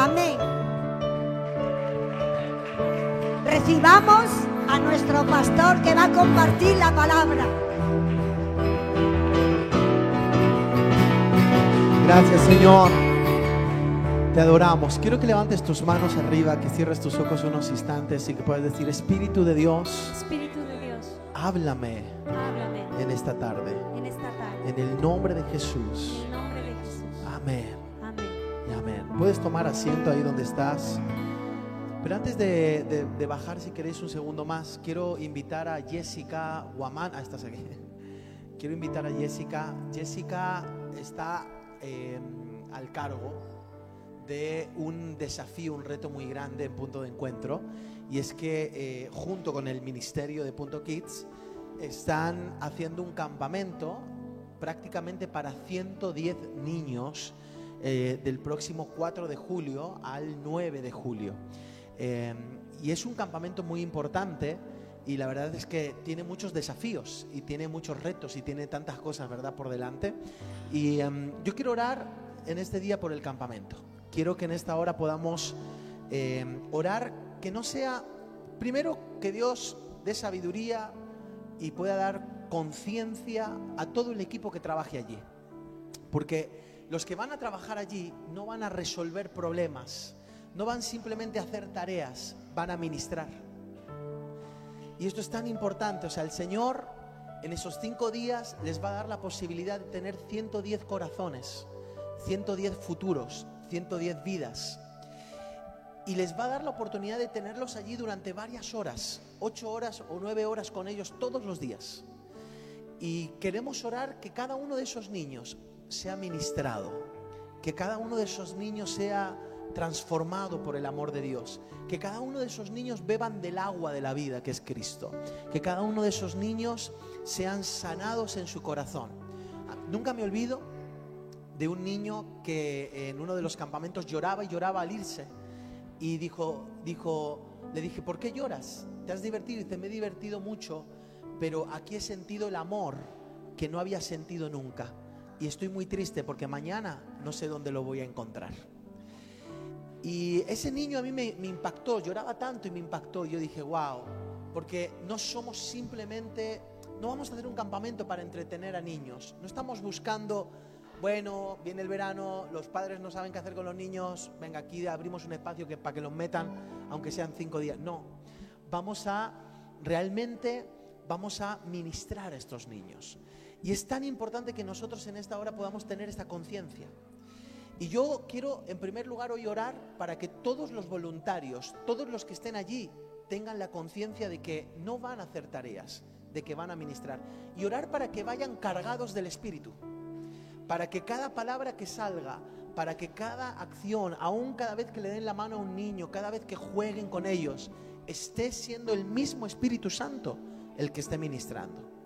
Amén. Recibamos a nuestro pastor que va a compartir la palabra. Gracias Señor. Te adoramos. Quiero que levantes tus manos arriba, que cierres tus ojos unos instantes y que puedas decir, Espíritu de Dios, Espíritu de Dios, háblame háblame en esta tarde. en esta tarde. En el nombre de Jesús. En el nombre de Jesús. Amén. Puedes tomar asiento ahí donde estás. Pero antes de, bajar, si queréis un segundo más, quiero invitar a Jessica Guamán. Ah, estás aquí. Quiero invitar a Jessica. Jessica está eh, al cargo de un desafío, un reto muy grande en Punto de Encuentro. Y es que eh, junto con el Ministerio de Punto Kids están haciendo un campamento prácticamente para 110 niños eh, del próximo 4 de julio al 9 de julio. Eh, y es un campamento muy importante y la verdad es que tiene muchos desafíos y tiene muchos retos y tiene tantas cosas, ¿verdad?, por delante. Y em, yo quiero orar en este día por el campamento. Quiero que en esta hora podamos em, orar que no sea, primero, que Dios dé sabiduría y pueda dar conciencia a todo el equipo que trabaje allí. Porque los que van a trabajar allí no van a resolver problemas, no van simplemente a hacer tareas, van a ministrar. Y esto es tan importante, o sea, el Señor en esos cinco días les va a dar la posibilidad de tener 110 corazones, 110 futuros, 110 vidas. Y les va a dar la oportunidad de tenerlos allí durante varias horas, ocho horas o nueve horas con ellos todos los días. Y queremos orar que cada uno de esos niños sea ministrado, que cada uno de esos niños sea transformado por el amor de Dios, que cada uno de esos niños beban del agua de la vida que es Cristo, que cada uno de esos niños sean sanados en su corazón. Ah, Nunca me olvido de un niño que en uno de los campamentos lloraba y lloraba al irse y dijo, dijo, le dije, ¿por qué lloras? ¿Te has divertido? Y dice, me he divertido mucho, pero aquí he sentido el amor que no había sentido nunca. Y estoy muy triste porque mañana no sé dónde lo voy a encontrar. Y ese niño a mí me, impactó, lloraba tanto y me impactó. Yo dije, wow, porque no somos simplemente, no vamos a hacer un campamento para entretener a niños. No estamos buscando, bueno, viene el verano, los padres no saben qué hacer con los niños, venga, aquí abrimos un espacio que, para que los metan, aunque sean cinco días. No, vamos a realmente, vamos a ministrar a estos niños. Y es tan importante que nosotros en esta hora podamos tener esta conciencia. Y yo quiero, en primer lugar, hoy orar para que todos los voluntarios, todos los que estén allí, tengan la conciencia de que no van a hacer tareas, de que van a ministrar. Y orar para que vayan cargados del Espíritu. Para que cada palabra que salga, para que cada acción, aun cada vez que le den la mano a un niño, cada vez que jueguen con ellos, esté siendo el mismo Espíritu Santo el que esté ministrando.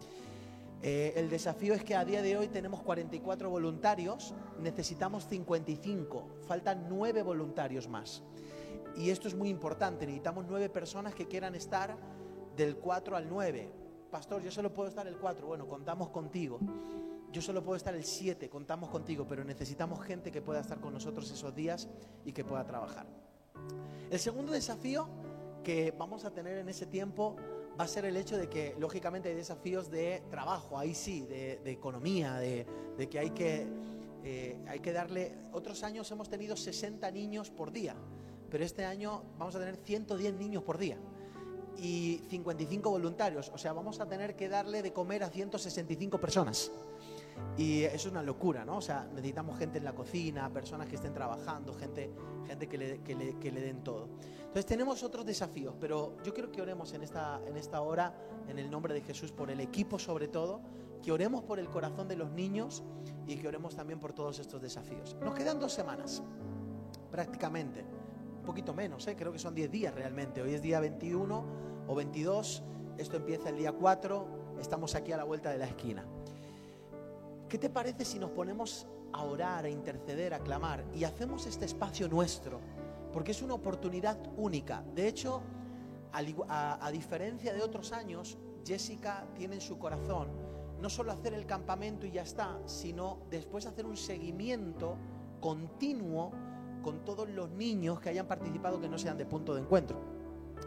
Eh, el desafío es que a día de hoy tenemos 44 voluntarios, necesitamos 55, faltan 9 voluntarios más. Y esto es muy importante, necesitamos 9 personas que quieran estar del 4 al 9. Pastor, yo solo puedo estar el 4, bueno, contamos contigo. Yo solo puedo estar el 7, contamos contigo, pero necesitamos gente que pueda estar con nosotros esos días y que pueda trabajar. El segundo desafío que vamos a tener en ese tiempo va a ser el hecho de que, lógicamente, hay desafíos de trabajo, ahí sí, de, economía, de, que hay que, eh, hay que darle... Otros años hemos tenido 60 niños por día, pero este año vamos a tener 110 niños por día y 55 voluntarios, o sea, vamos a tener que darle de comer a 165 personas. Y es una locura, ¿no? O sea, necesitamos gente en la cocina, personas que estén trabajando, gente, gente que, le, que, le, que le den todo. Entonces tenemos otros desafíos, pero yo quiero que oremos en esta, en esta hora, en el nombre de Jesús, por el equipo sobre todo, que oremos por el corazón de los niños y que oremos también por todos estos desafíos. Nos quedan dos semanas, prácticamente, un poquito menos, ¿eh? creo que son 10 días realmente. Hoy es día 21 o 22, esto empieza el día 4, estamos aquí a la vuelta de la esquina. ¿Qué te parece si nos ponemos a orar, a interceder, a clamar y hacemos este espacio nuestro? Porque es una oportunidad única. De hecho, a diferencia de otros años, Jessica tiene en su corazón no solo hacer el campamento y ya está, sino después hacer un seguimiento continuo con todos los niños que hayan participado que no sean de punto de encuentro.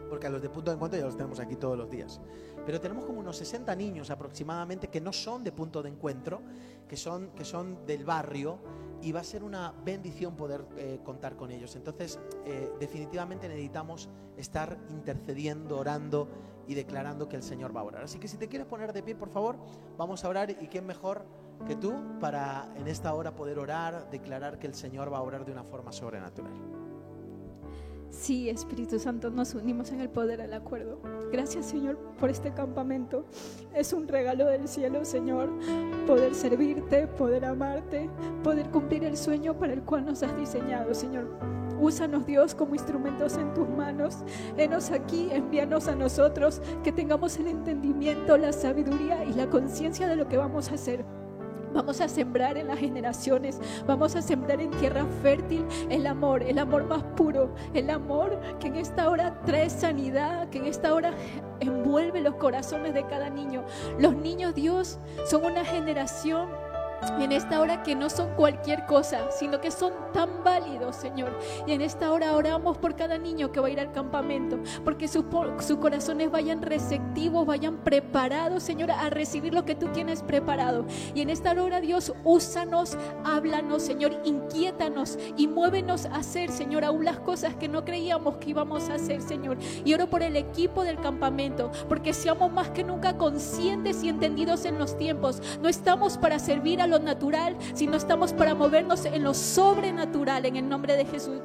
Porque a los de punto de encuentro ya los tenemos aquí todos los días. Pero tenemos como unos 60 niños aproximadamente que no son de punto de encuentro, que son, que son del barrio y va a ser una bendición poder eh, contar con ellos. Entonces, eh, definitivamente necesitamos estar intercediendo, orando y declarando que el Señor va a orar. Así que si te quieres poner de pie, por favor, vamos a orar y quién mejor que tú para en esta hora poder orar, declarar que el Señor va a orar de una forma sobrenatural. Sí, Espíritu Santo, nos unimos en el poder del acuerdo. Gracias, Señor, por este campamento. Es un regalo del cielo, Señor, poder servirte, poder amarte, poder cumplir el sueño para el cual nos has diseñado, Señor. Úsanos, Dios, como instrumentos en tus manos. Enos aquí, envíanos a nosotros, que tengamos el entendimiento, la sabiduría y la conciencia de lo que vamos a hacer. Vamos a sembrar en las generaciones, vamos a sembrar en tierra fértil el amor, el amor más puro, el amor que en esta hora trae sanidad, que en esta hora envuelve los corazones de cada niño. Los niños, Dios, son una generación en esta hora que no son cualquier cosa, sino que son tan válidos, Señor. Y en esta hora oramos por cada niño que va a ir al campamento, porque sus, corazones vayan receptivos, vayan preparados, Señor, a recibir lo que tú tienes preparado. Y en esta hora, Dios, úsanos, háblanos, Señor, inquiétanos y muévenos a hacer, Señor, aún las cosas que no creíamos que íbamos a hacer, Señor. Y oro por el equipo del campamento, porque seamos más que nunca conscientes y entendidos en los tiempos. No estamos para servir a lo natural, sino estamos para movernos en lo sobrenatural en el nombre de Jesús.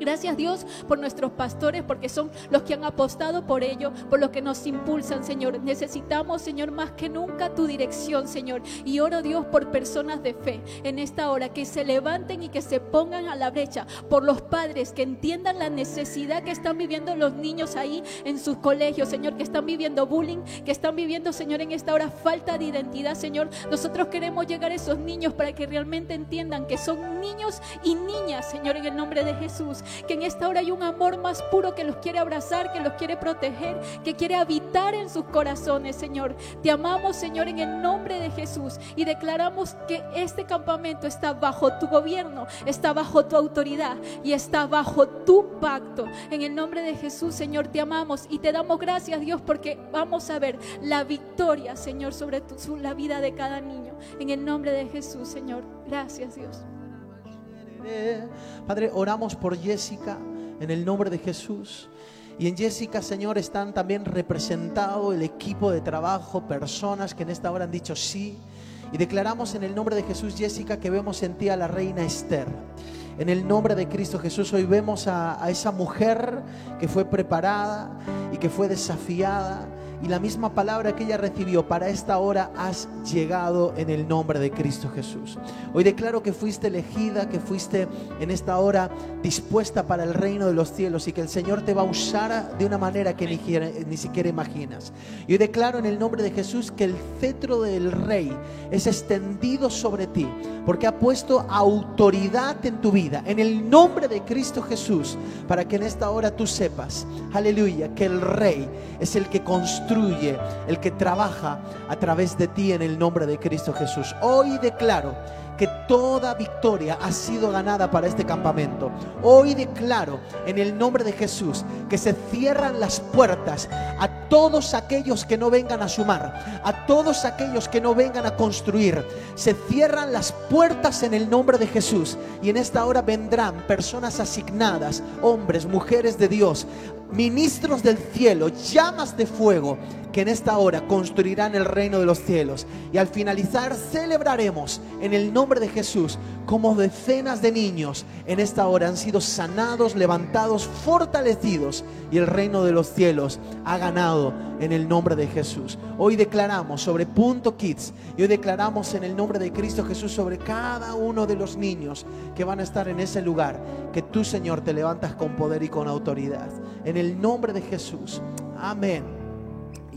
Gracias Dios por nuestros pastores, porque son los que han apostado por ello, por lo que nos impulsan, Señor. Necesitamos, Señor, más que nunca tu dirección, Señor. Y oro Dios por personas de fe en esta hora, que se levanten y que se pongan a la brecha, por los padres, que entiendan la necesidad que están viviendo los niños ahí en sus colegios, Señor, que están viviendo bullying, que están viviendo, Señor, en esta hora falta de identidad, Señor. Nosotros queremos llegar a esos niños para que realmente entiendan que son niños y niñas, Señor, en el nombre de Jesús que en esta hora hay un amor más puro que los quiere abrazar, que los quiere proteger, que quiere habitar en sus corazones, Señor. Te amamos, Señor, en el nombre de Jesús y declaramos que este campamento está bajo tu gobierno, está bajo tu autoridad y está bajo tu pacto. En el nombre de Jesús, Señor, te amamos y te damos gracias, Dios, porque vamos a ver la victoria, Señor, sobre la vida de cada niño. En el nombre de Jesús, Señor. Gracias, Dios. Padre, oramos por Jessica en el nombre de Jesús. Y en Jessica, Señor, están también representado el equipo de trabajo, personas que en esta hora han dicho sí. Y declaramos en el nombre de Jesús, Jessica, que vemos en ti a la reina Esther. En el nombre de Cristo Jesús, hoy vemos a, a esa mujer que fue preparada y que fue desafiada y la misma palabra que ella recibió para esta hora has llegado en el nombre de Cristo Jesús. Hoy declaro que fuiste elegida, que fuiste en esta hora dispuesta para el reino de los cielos y que el Señor te va a usar de una manera que ni, ni siquiera imaginas. Y hoy declaro en el nombre de Jesús que el cetro del rey es extendido sobre ti porque ha puesto autoridad en tu vida, en el nombre de Cristo Jesús, para que en esta hora tú sepas, aleluya, que el rey es el que construye el que trabaja a través de ti en el nombre de Cristo Jesús. Hoy declaro que toda victoria ha sido ganada para este campamento. Hoy declaro en el nombre de Jesús que se cierran las puertas a todos aquellos que no vengan a sumar, a todos aquellos que no vengan a construir. Se cierran las puertas en el nombre de Jesús y en esta hora vendrán personas asignadas, hombres, mujeres de Dios, ministros del cielo, llamas de fuego, que en esta hora construirán el reino de los cielos. Y al finalizar celebraremos en el nombre de Jesús como decenas de niños en esta hora han sido sanados, levantados, fortalecidos y el reino de los cielos ha ganado en el nombre de Jesús. Hoy declaramos sobre Punto Kids y hoy declaramos en el nombre de Cristo Jesús sobre cada uno de los niños que van a estar en ese lugar que tú Señor te levantas con poder y con autoridad. En el nombre de Jesús. Amén.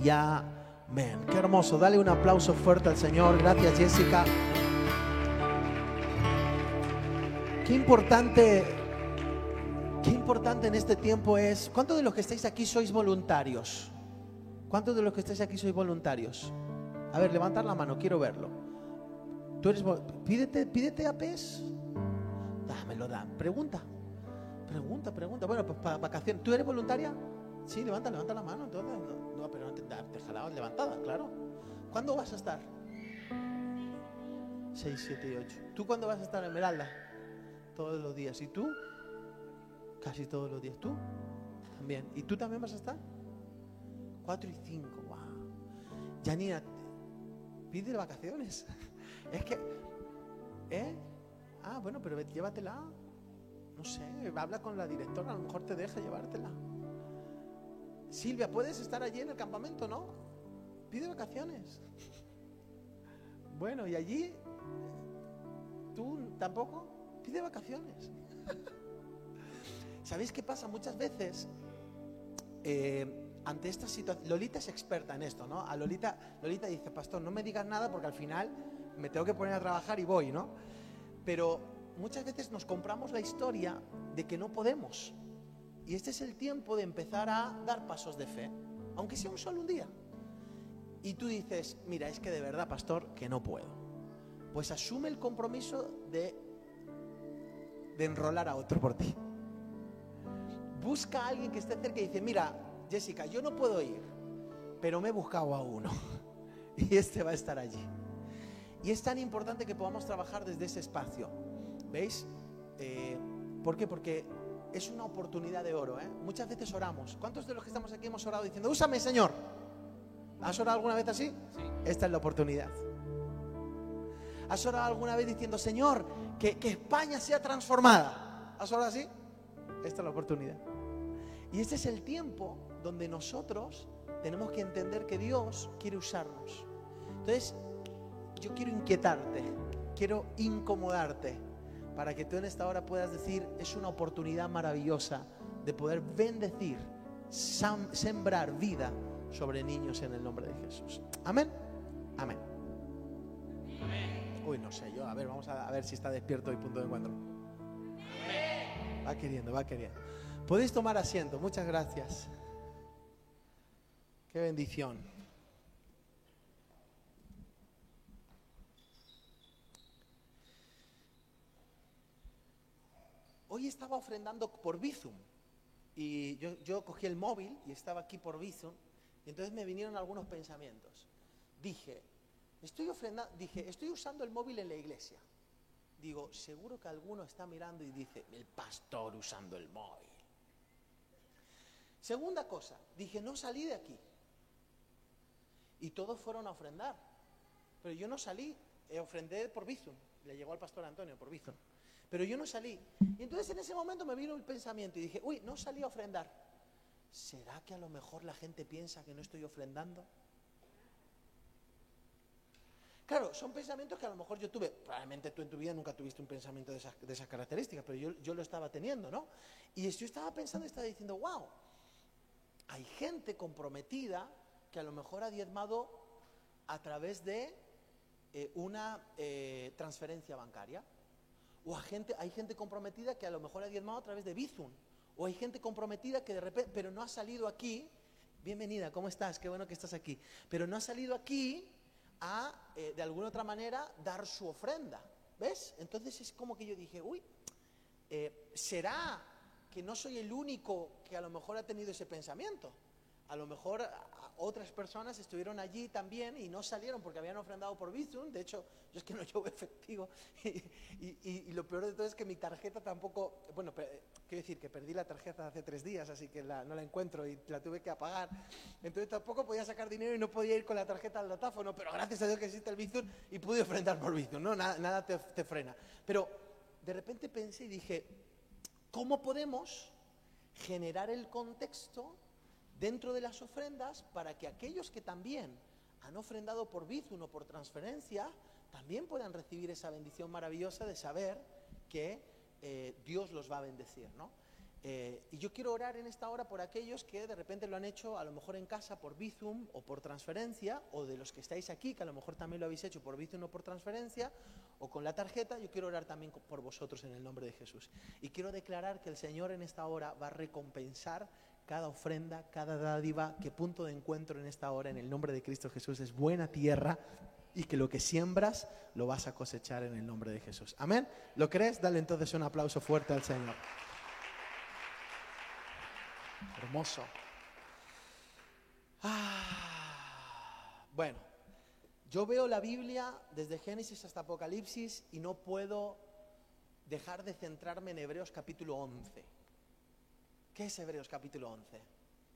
Y amén. Qué hermoso. Dale un aplauso fuerte al Señor. Gracias Jessica. Qué importante, qué importante en este tiempo es. ¿Cuántos de los que estáis aquí sois voluntarios? ¿Cuántos de los que estáis aquí sois voluntarios? A ver, levantar la mano, quiero verlo. Tú eres, pídete, pídete a PES. Dámelo, da. Pregunta. Pregunta, pregunta. Bueno, pues para vacaciones. ¿Tú eres voluntaria? Sí, levanta, levanta la mano. Entonces, no, déjala levantada, claro. ¿Cuándo vas a estar? 6, 7 y 8. ¿Tú cuándo vas a estar Esmeralda? Todos los días. ¿Y tú? Casi todos los días. ¿Tú? También. ¿Y tú también vas a estar? 4 y 5. Wow. Janina, pide vacaciones. Es que, ¿eh? Ah, bueno, pero llévatela. No sé, habla con la directora, a lo mejor te deja llevártela. Silvia, ¿puedes estar allí en el campamento, no? Pide vacaciones. Bueno, y allí, ¿tú tampoco? Pide vacaciones. ¿Sabéis qué pasa? Muchas veces, eh, ante esta situación, Lolita es experta en esto, ¿no? A Lolita, Lolita dice, pastor, no me digas nada porque al final me tengo que poner a trabajar y voy, ¿no? Pero muchas veces nos compramos la historia de que no podemos. Y este es el tiempo de empezar a dar pasos de fe, aunque sea un solo día. Y tú dices, mira, es que de verdad, pastor, que no puedo. Pues asume el compromiso de, de enrolar a otro por ti. Busca a alguien que esté cerca y dice, mira, Jessica, yo no puedo ir, pero me he buscado a uno. Y este va a estar allí. Y es tan importante que podamos trabajar desde ese espacio. ¿Veis? Eh, ¿Por qué? Porque es una oportunidad de oro. ¿eh? Muchas veces oramos. ¿Cuántos de los que estamos aquí hemos orado diciendo, úsame, Señor? ¿Has orado alguna vez así? Sí. Esta es la oportunidad. ¿Has orado alguna vez diciendo, Señor, que, que España sea transformada? ¿Has orado así? Esta es la oportunidad. Y este es el tiempo donde nosotros tenemos que entender que Dios quiere usarnos. Entonces, yo quiero inquietarte, quiero incomodarte, para que tú en esta hora puedas decir, es una oportunidad maravillosa de poder bendecir, sembrar vida sobre niños en el nombre de Jesús. Amén. Amén. Uy, no sé yo. A ver, vamos a, ver si está despierto y punto de encuentro. Va queriendo, va queriendo. Podéis tomar asiento. Muchas gracias. Qué bendición. Hoy estaba ofrendando por Bizum y yo, cogí el móvil y estaba aquí por Bizum y entonces me vinieron algunos pensamientos. Dije, estoy ofrendando, dije, estoy usando el móvil en la iglesia. Digo, seguro que alguno está mirando y dice, el pastor usando el móvil. Segunda cosa, dije, no salí de aquí. Y todos fueron a ofrendar. Pero yo no salí, eh, ofrendé por Bizum. Le llegó al pastor Antonio por Bizum pero yo no salí. Y entonces en ese momento me vino el pensamiento y dije, uy, no salí a ofrendar. ¿Será que a lo mejor la gente piensa que no estoy ofrendando? Claro, son pensamientos que a lo mejor yo tuve, probablemente tú en tu vida nunca tuviste un pensamiento de esas, características, pero yo, yo, lo estaba teniendo, ¿no? Y yo estaba pensando, estaba diciendo, wow, hay gente comprometida que a lo mejor ha diezmado a través de eh, una eh, transferencia bancaria. O hay gente, comprometida que a lo mejor ha diezmado a través de Bizum. O hay gente comprometida que de repente, pero no ha salido aquí. Bienvenida, ¿cómo estás? Qué bueno que estás aquí. Pero no ha salido aquí a, eh, de alguna otra manera, dar su ofrenda. ¿Ves? Entonces es como que yo dije, uy, eh, ¿será que no soy el único que a lo mejor ha tenido ese pensamiento? A lo mejor otras personas estuvieron allí también y no salieron porque habían ofrendado por Bizum. De hecho, yo es que no llevo efectivo. Y, lo peor de todo es que mi tarjeta tampoco. Bueno, quiero decir que perdí la tarjeta hace tres días, así que no la encuentro y la tuve que apagar. Entonces tampoco podía sacar dinero y no podía ir con la tarjeta al datáfono. Pero gracias a Dios que existe el Bizum y pude ofrendar por Bizum. ¿no? Nada, nada te, te frena. Pero de repente pensé y dije: ¿cómo podemos generar el contexto? Dentro de las ofrendas para que aquellos que también han ofrendado por Bizum o por transferencia también puedan recibir esa bendición maravillosa de saber que eh, Dios los va a bendecir, ¿no? Eh, y yo quiero orar en esta hora por aquellos que de repente lo han hecho a lo mejor en casa por Bizum o por transferencia, o de los que estáis aquí, que a lo mejor también lo habéis hecho por Bizum o por transferencia, o con la tarjeta, yo quiero orar también por vosotros en el nombre de Jesús. Y quiero declarar que el Señor en esta hora va a recompensar cada ofrenda, cada dádiva, que punto de encuentro en esta hora en el nombre de Cristo Jesús es buena tierra y que lo que siembras lo vas a cosechar en el nombre de Jesús. Amén. ¿Lo crees? Dale entonces un aplauso fuerte al Señor. Hermoso. Ah, bueno, yo veo la Biblia desde Génesis hasta Apocalipsis y no puedo dejar de centrarme en Hebreos capítulo 11. ¿Qué es Hebreos capítulo 11?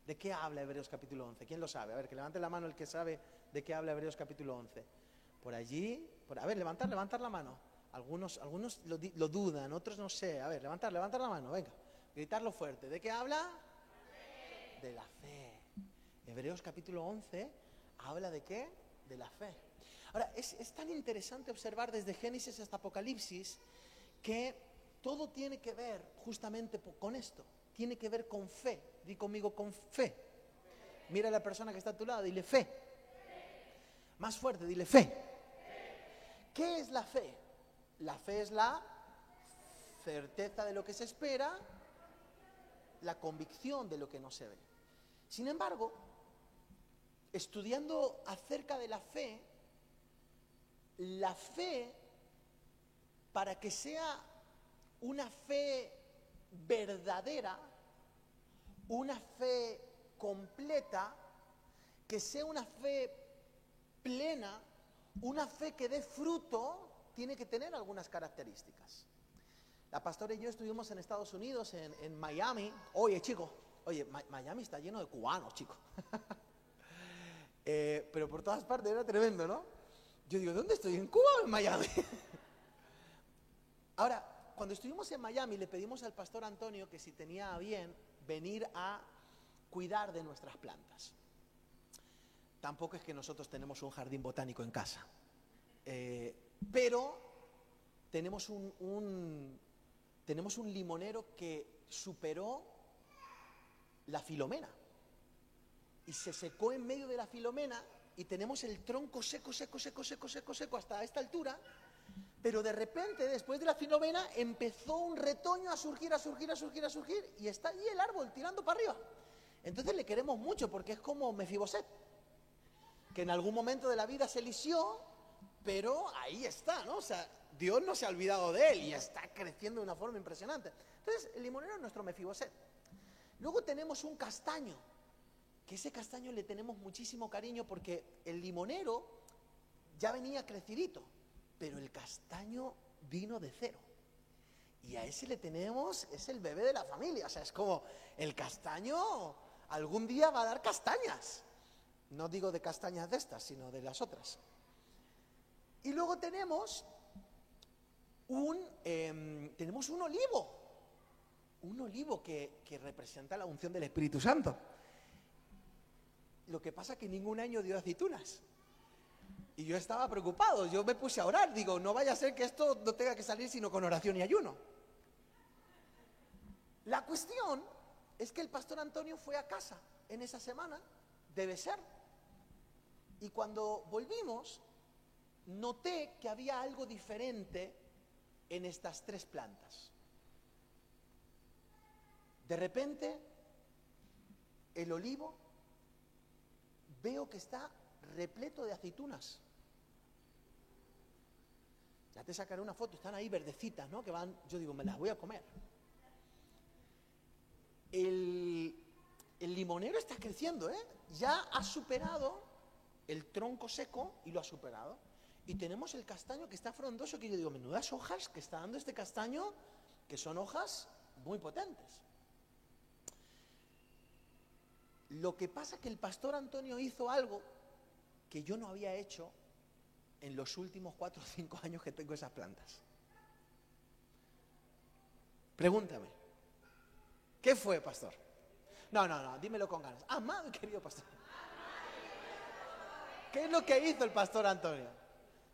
¿De qué habla Hebreos capítulo 11? ¿Quién lo sabe? A ver, que levante la mano el que sabe de qué habla Hebreos capítulo 11. Por allí, a ver, levantar, levantar la mano. Algunos, algunos lo, dudan, otros no sé. A ver, levantar, levantar la mano, venga. Gritarlo fuerte. ¿De qué habla? De la fe. Hebreos capítulo 11 habla de qué? De la fe. Ahora, es, es tan interesante observar desde Génesis hasta Apocalipsis que todo tiene que ver justamente con esto. Tiene que ver con fe. Di conmigo con fe. Mira a la persona que está a tu lado, dile fe. Más fuerte, dile fe. ¿Qué es la fe? La fe es la certeza de lo que se espera, la convicción de lo que no se ve. Sin embargo, estudiando acerca de la fe, la fe, para que sea una fe verdadera, una fe completa, que sea una fe plena, una fe que dé fruto, tiene que tener algunas características. La pastora y yo estuvimos en Estados Unidos, en, en Miami. Oye, chico, oye, Miami está lleno de cubanos, chico. Eh, pero por todas partes era tremendo, ¿no? Yo digo, ¿dónde estoy? ¿En Cuba o en Miami? Ahora, cuando estuvimos en Miami, le pedimos al pastor Antonio que si tenía bien venir a cuidar de nuestras plantas. Tampoco es que nosotros tenemos un jardín botánico en casa, Eh, pero tenemos un, un- tenemos un limonero que superó la filomena y se secó en medio de la filomena y tenemos el tronco seco, seco, seco, seco, seco, seco hasta esta altura, pero de repente después de la filomena empezó un retoño a surgir, a surgir, a surgir, a surgir y está allí el árbol tirando para arriba. Entonces le queremos mucho porque es como Mefiboset, que en algún momento de la vida se lició, pero ahí está, ¿no? O sea, Dios no se ha olvidado de él y está creciendo de una forma impresionante. Entonces, el limonero es nuestro Mefiboset. Luego tenemos un castaño, que ese castaño le tenemos muchísimo cariño porque el limonero ya venía crecidito, pero el castaño vino de cero. Y a ese le tenemos, es el bebé de la familia, o sea, es como el castaño algún día va a dar castañas. No digo de castañas de estas, sino de las otras. Y luego tenemos un, em, tenemos un olivo, un olivo que, que representa la unción del Espíritu Santo. Lo que pasa es que ningún año dio aceitunas. Y yo estaba preocupado, yo me puse a orar, digo, no vaya a ser que esto no tenga que salir sino con oración y ayuno. La cuestión es que el pastor Antonio fue a casa en esa semana, debe ser. Y cuando volvimos, noté que había algo diferente en estas tres plantas. De repente, el olivo veo que está repleto de aceitunas. Ya te sacaré una foto, están ahí verdecitas, ¿no? Que van, yo digo, me las voy a comer. El, el limonero está creciendo, ¿eh? Ya ha superado el tronco seco y lo ha superado. Y tenemos el castaño que está frondoso, que yo digo, menudas hojas que está dando este castaño, que son hojas muy potentes. Lo que pasa es que el pastor Antonio hizo algo que yo no había hecho en los últimos cuatro o cinco años que tengo esas plantas. Pregúntame, ¿qué fue, pastor? No, no, no, dímelo con ganas. Amado y querido pastor. ¿Qué es lo que hizo el pastor Antonio?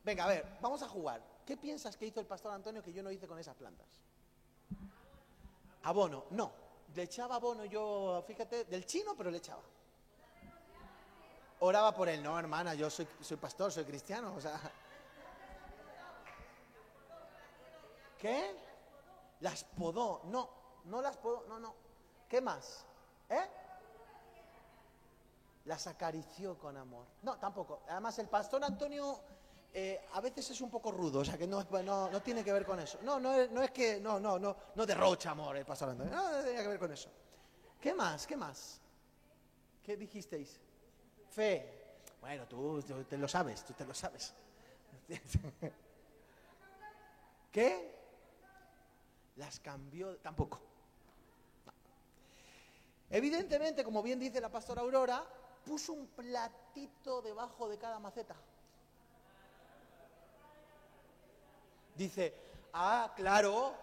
Venga, a ver, vamos a jugar. ¿Qué piensas que hizo el pastor Antonio que yo no hice con esas plantas? Abono, no. Le echaba abono yo, fíjate, del chino, pero le echaba. Oraba por él, no, hermana, yo soy, soy pastor, soy cristiano, o sea. ¿Qué? Las podó, no, no las podó, no, no. ¿Qué más? ¿Eh? Las acarició con amor. No, tampoco. Además, el pastor Antonio eh, a veces es un poco rudo, o sea que no, no, no tiene que ver con eso. No, no no es que, no, no, no, no derrocha amor el pastor Antonio, no, no tiene que ver con eso. ¿Qué más? ¿Qué más? ¿Qué dijisteis? Fe. Bueno, tú, te lo sabes, tú te lo sabes. ¿Qué? Las cambió, tampoco. Evidentemente, como bien dice la pastora Aurora, puso un platito debajo de cada maceta. Dice, ah, claro,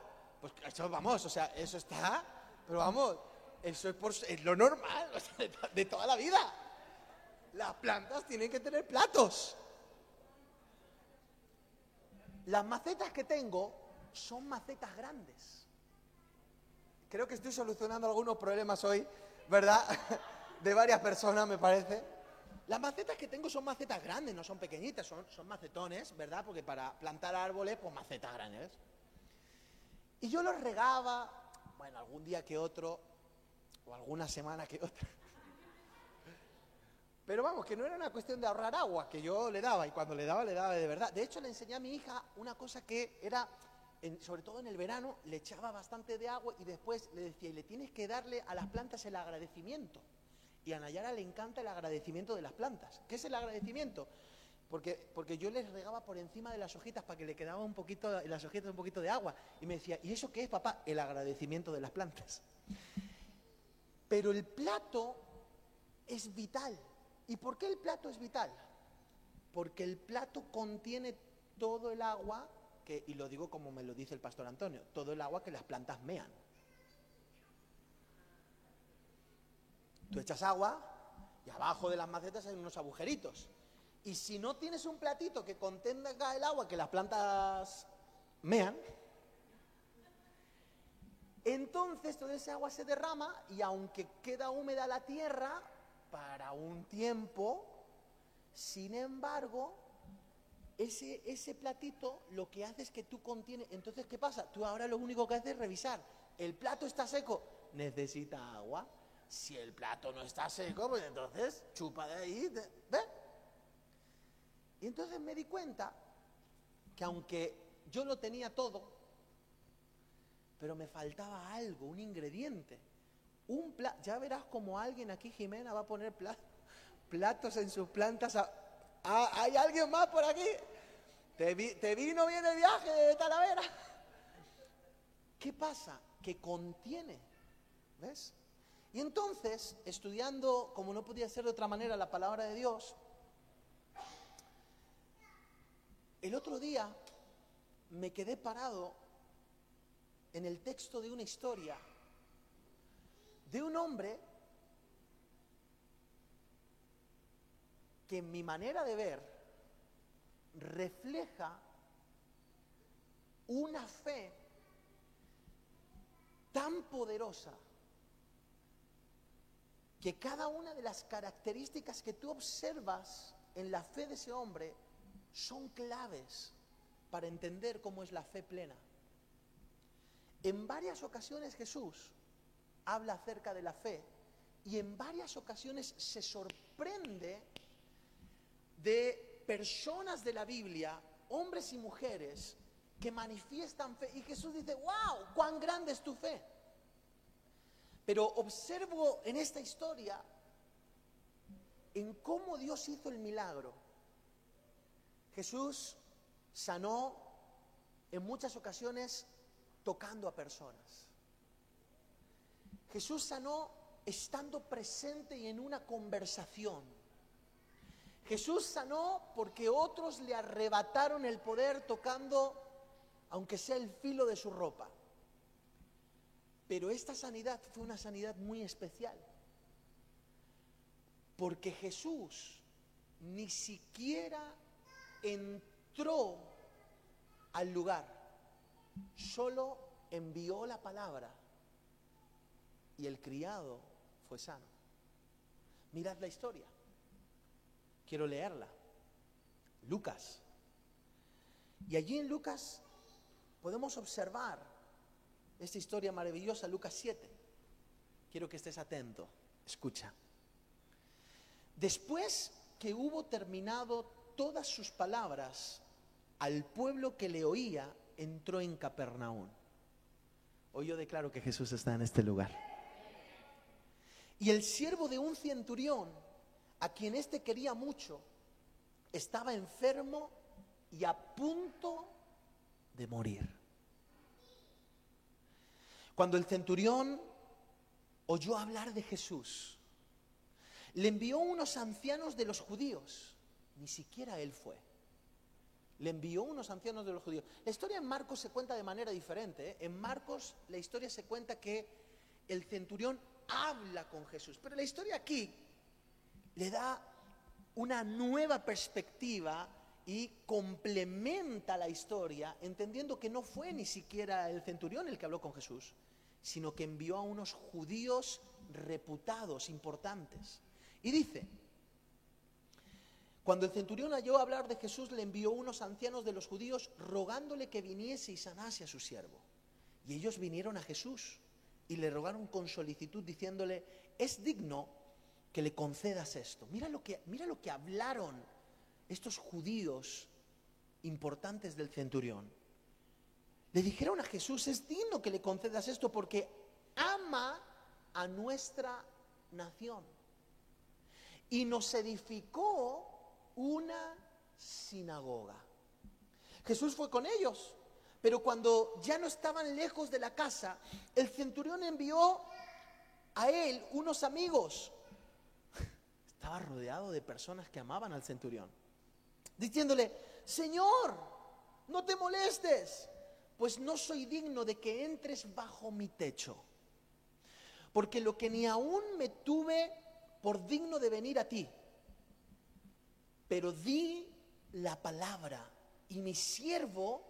pues eso vamos, o sea, eso está, pero vamos, eso es, por, es lo normal de toda la vida. Las plantas tienen que tener platos. Las macetas que tengo son macetas grandes. Creo que estoy solucionando algunos problemas hoy, ¿verdad? De varias personas, me parece. Las macetas que tengo son macetas grandes, no son pequeñitas, son, son macetones, ¿verdad? Porque para plantar árboles, pues macetas grandes. Y yo los regaba, bueno, algún día que otro, o alguna semana que otra. Pero vamos, que no era una cuestión de ahorrar agua, que yo le daba, y cuando le daba, le daba de verdad. De hecho, le enseñé a mi hija una cosa que era, sobre todo en el verano, le echaba bastante de agua y después le decía, y le tienes que darle a las plantas el agradecimiento. Y a Nayara le encanta el agradecimiento de las plantas. ¿Qué es el agradecimiento? Porque, porque yo les regaba por encima de las hojitas para que le quedaba un poquito, las hojitas un poquito de agua. Y me decía, ¿y eso qué es, papá? El agradecimiento de las plantas. Pero el plato es vital. ¿Y por qué el plato es vital? Porque el plato contiene todo el agua, que, y lo digo como me lo dice el pastor Antonio, todo el agua que las plantas mean. Tú echas agua y abajo de las macetas hay unos agujeritos. Y si no tienes un platito que contenga el agua que las plantas mean, entonces toda esa agua se derrama y aunque queda húmeda la tierra para un tiempo, sin embargo, ese, ese platito lo que hace es que tú contienes. Entonces, ¿qué pasa? Tú ahora lo único que haces es revisar. El plato está seco, necesita agua. Si el plato no está seco, pues entonces chupa de ahí. de- ¿Ve? Y entonces me di cuenta que aunque yo lo tenía todo, pero me faltaba algo, un ingrediente. Un pla- ya verás como alguien aquí, Jimena, va a poner pla- platos en sus plantas. ¿Hay alguien más por aquí? ¿Te, vi- te vino bien el viaje de Talavera? ¿Qué pasa? Que contiene, ¿ves? Y entonces, estudiando, como no podía ser de otra manera, la palabra de Dios, el otro día me quedé parado en el texto de una historia de un hombre que en mi manera de ver refleja una fe tan poderosa que cada una de las características que tú observas en la fe de ese hombre son claves para entender cómo es la fe plena. En varias ocasiones Jesús habla acerca de la fe y en varias ocasiones se sorprende de personas de la Biblia, hombres y mujeres, que manifiestan fe. Y Jesús dice, wow, cuán grande es tu fe. Pero observo en esta historia en cómo Dios hizo el milagro. Jesús sanó en muchas ocasiones tocando a personas. Jesús sanó estando presente y en una conversación. Jesús sanó porque otros le arrebataron el poder tocando, aunque sea el filo de su ropa. Pero esta sanidad fue una sanidad muy especial. Porque Jesús ni siquiera entró al lugar, solo envió la palabra y el criado fue sano. Mirad la historia. Quiero leerla. Lucas. Y allí en Lucas podemos observar esta historia maravillosa, Lucas 7. Quiero que estés atento. Escucha. Después que hubo terminado todas sus palabras, al pueblo que le oía entró en Capernaum. Hoy yo declaro que Jesús está en este lugar. Y el siervo de un centurión, a quien éste quería mucho, estaba enfermo y a punto de morir. Cuando el centurión oyó hablar de Jesús, le envió unos ancianos de los judíos, ni siquiera él fue. Le envió unos ancianos de los judíos. La historia en Marcos se cuenta de manera diferente. ¿eh? En Marcos la historia se cuenta que el centurión habla con Jesús. Pero la historia aquí le da una nueva perspectiva y complementa la historia, entendiendo que no fue ni siquiera el centurión el que habló con Jesús, sino que envió a unos judíos reputados, importantes. Y dice, cuando el centurión halló hablar de Jesús, le envió unos ancianos de los judíos rogándole que viniese y sanase a su siervo. Y ellos vinieron a Jesús y le rogaron con solicitud diciéndole, es digno que le concedas esto. Mira lo que, mira lo que hablaron estos judíos importantes del centurión. Le dijeron a Jesús, es digno que le concedas esto porque ama a nuestra nación. Y nos edificó una sinagoga. Jesús fue con ellos, pero cuando ya no estaban lejos de la casa, el centurión envió a él unos amigos. Estaba rodeado de personas que amaban al centurión, diciéndole, Señor, no te molestes, pues no soy digno de que entres bajo mi techo, porque lo que ni aún me tuve por digno de venir a ti, pero di la palabra y mi siervo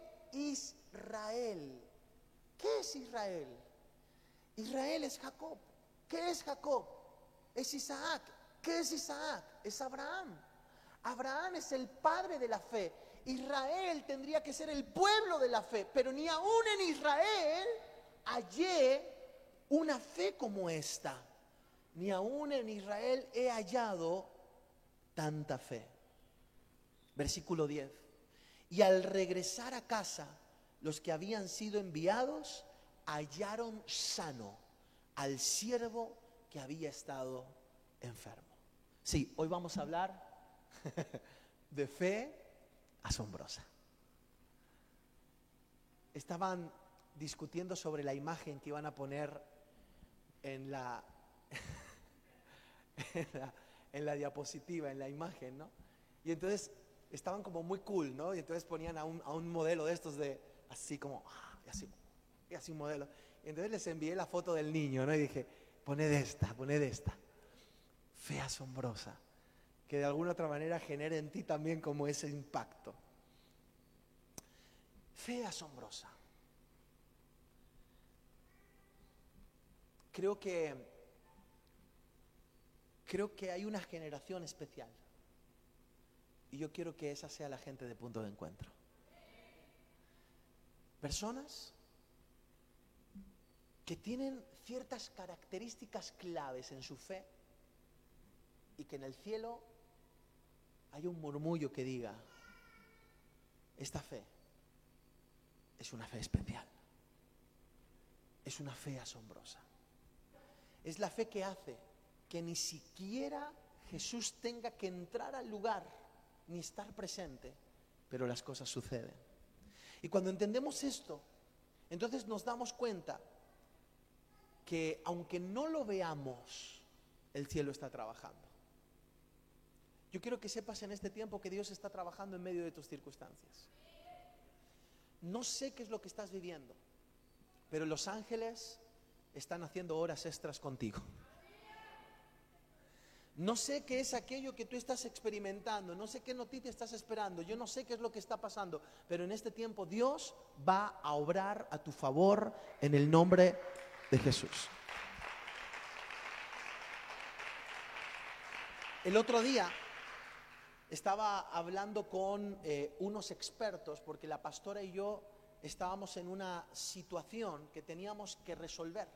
Israel. ¿Qué es Israel? Israel es Jacob. ¿Qué es Jacob? Es Isaac. ¿Qué es Isaac? Es Abraham. Abraham es el padre de la fe. Israel tendría que ser el pueblo de la fe, pero ni aún en Israel hallé una fe como esta ni aún en Israel he hallado tanta fe. Versículo 10. Y al regresar a casa, los que habían sido enviados hallaron sano al siervo que había estado enfermo. Sí, hoy vamos a hablar de fe asombrosa. Estaban discutiendo sobre la imagen que iban a poner en la en, la, diapositiva, en la imagen, ¿no? Y entonces estaban como muy cool, ¿no? Y entonces ponían a un, a un modelo de estos de así como, ah, y así, y así un modelo. Y entonces les envié la foto del niño, ¿no? Y dije, poned esta, poned esta. Fe asombrosa, que de alguna otra manera genere en ti también como ese impacto. Fe asombrosa. Creo que Creo que hay una generación especial. Y yo quiero que esa sea la gente de punto de encuentro. Personas que tienen ciertas características claves en su fe y que en el cielo hay un murmullo que diga, esta fe es una fe especial, es una fe asombrosa, es la fe que hace que ni siquiera Jesús tenga que entrar al lugar ni estar presente, pero las cosas suceden. Y cuando entendemos esto, entonces nos damos cuenta que aunque no lo veamos, el cielo está trabajando. Yo quiero que sepas en este tiempo que Dios está trabajando en medio de tus circunstancias. No sé qué es lo que estás viviendo, pero los ángeles están haciendo horas extras contigo. No sé qué es aquello que tú estás experimentando, no sé qué noticia estás esperando, yo no sé qué es lo que está pasando, pero en este tiempo Dios va a obrar a tu favor en el nombre de Jesús. El otro día estaba hablando con eh, unos expertos porque la pastora y yo estábamos en una situación que teníamos que resolver.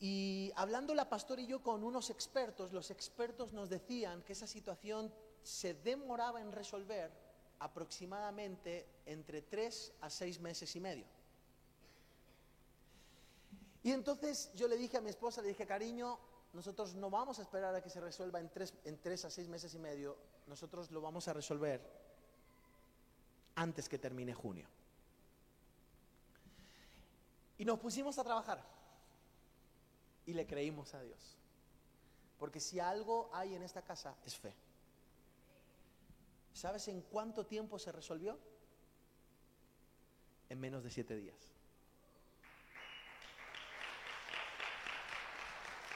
Y hablando la pastora y yo con unos expertos, los expertos nos decían que esa situación se demoraba en resolver aproximadamente entre tres a seis meses y medio. Y entonces yo le dije a mi esposa, le dije, cariño, nosotros no vamos a esperar a que se resuelva en tres, a seis meses y medio, nosotros lo vamos a resolver antes que termine junio. Y nos pusimos a trabajar y le creímos a Dios. Porque si algo hay en esta casa es fe. ¿Sabes en cuánto tiempo se resolvió? En menos de siete días.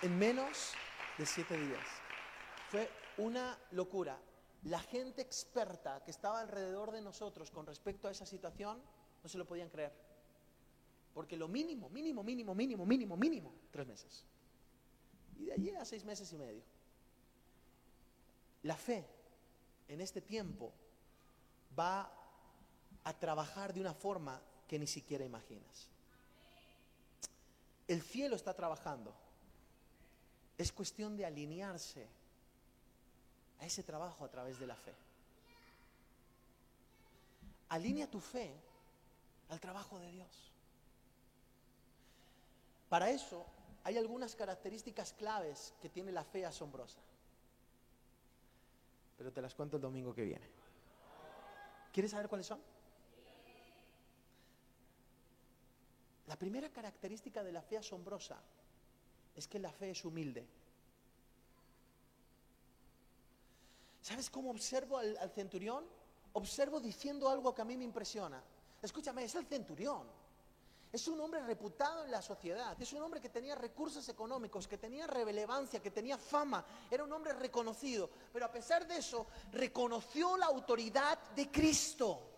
En menos de siete días. Fue una locura. La gente experta que estaba alrededor de nosotros con respecto a esa situación no se lo podían creer. Porque lo mínimo, mínimo, mínimo, mínimo, mínimo, mínimo, tres meses. Y de allí a seis meses y medio. La fe en este tiempo va a trabajar de una forma que ni siquiera imaginas. El cielo está trabajando. Es cuestión de alinearse a ese trabajo a través de la fe. Alinea tu fe al trabajo de Dios. Para eso hay algunas características claves que tiene la fe asombrosa. Pero te las cuento el domingo que viene. ¿Quieres saber cuáles son? La primera característica de la fe asombrosa es que la fe es humilde. ¿Sabes cómo observo al, al, centurión? Observo diciendo algo que a mí me impresiona. Escúchame, es el centurión. Es un hombre reputado en la sociedad, es un hombre que tenía recursos económicos, que tenía relevancia, que tenía fama, era un hombre reconocido, pero a pesar de eso reconoció la autoridad de Cristo.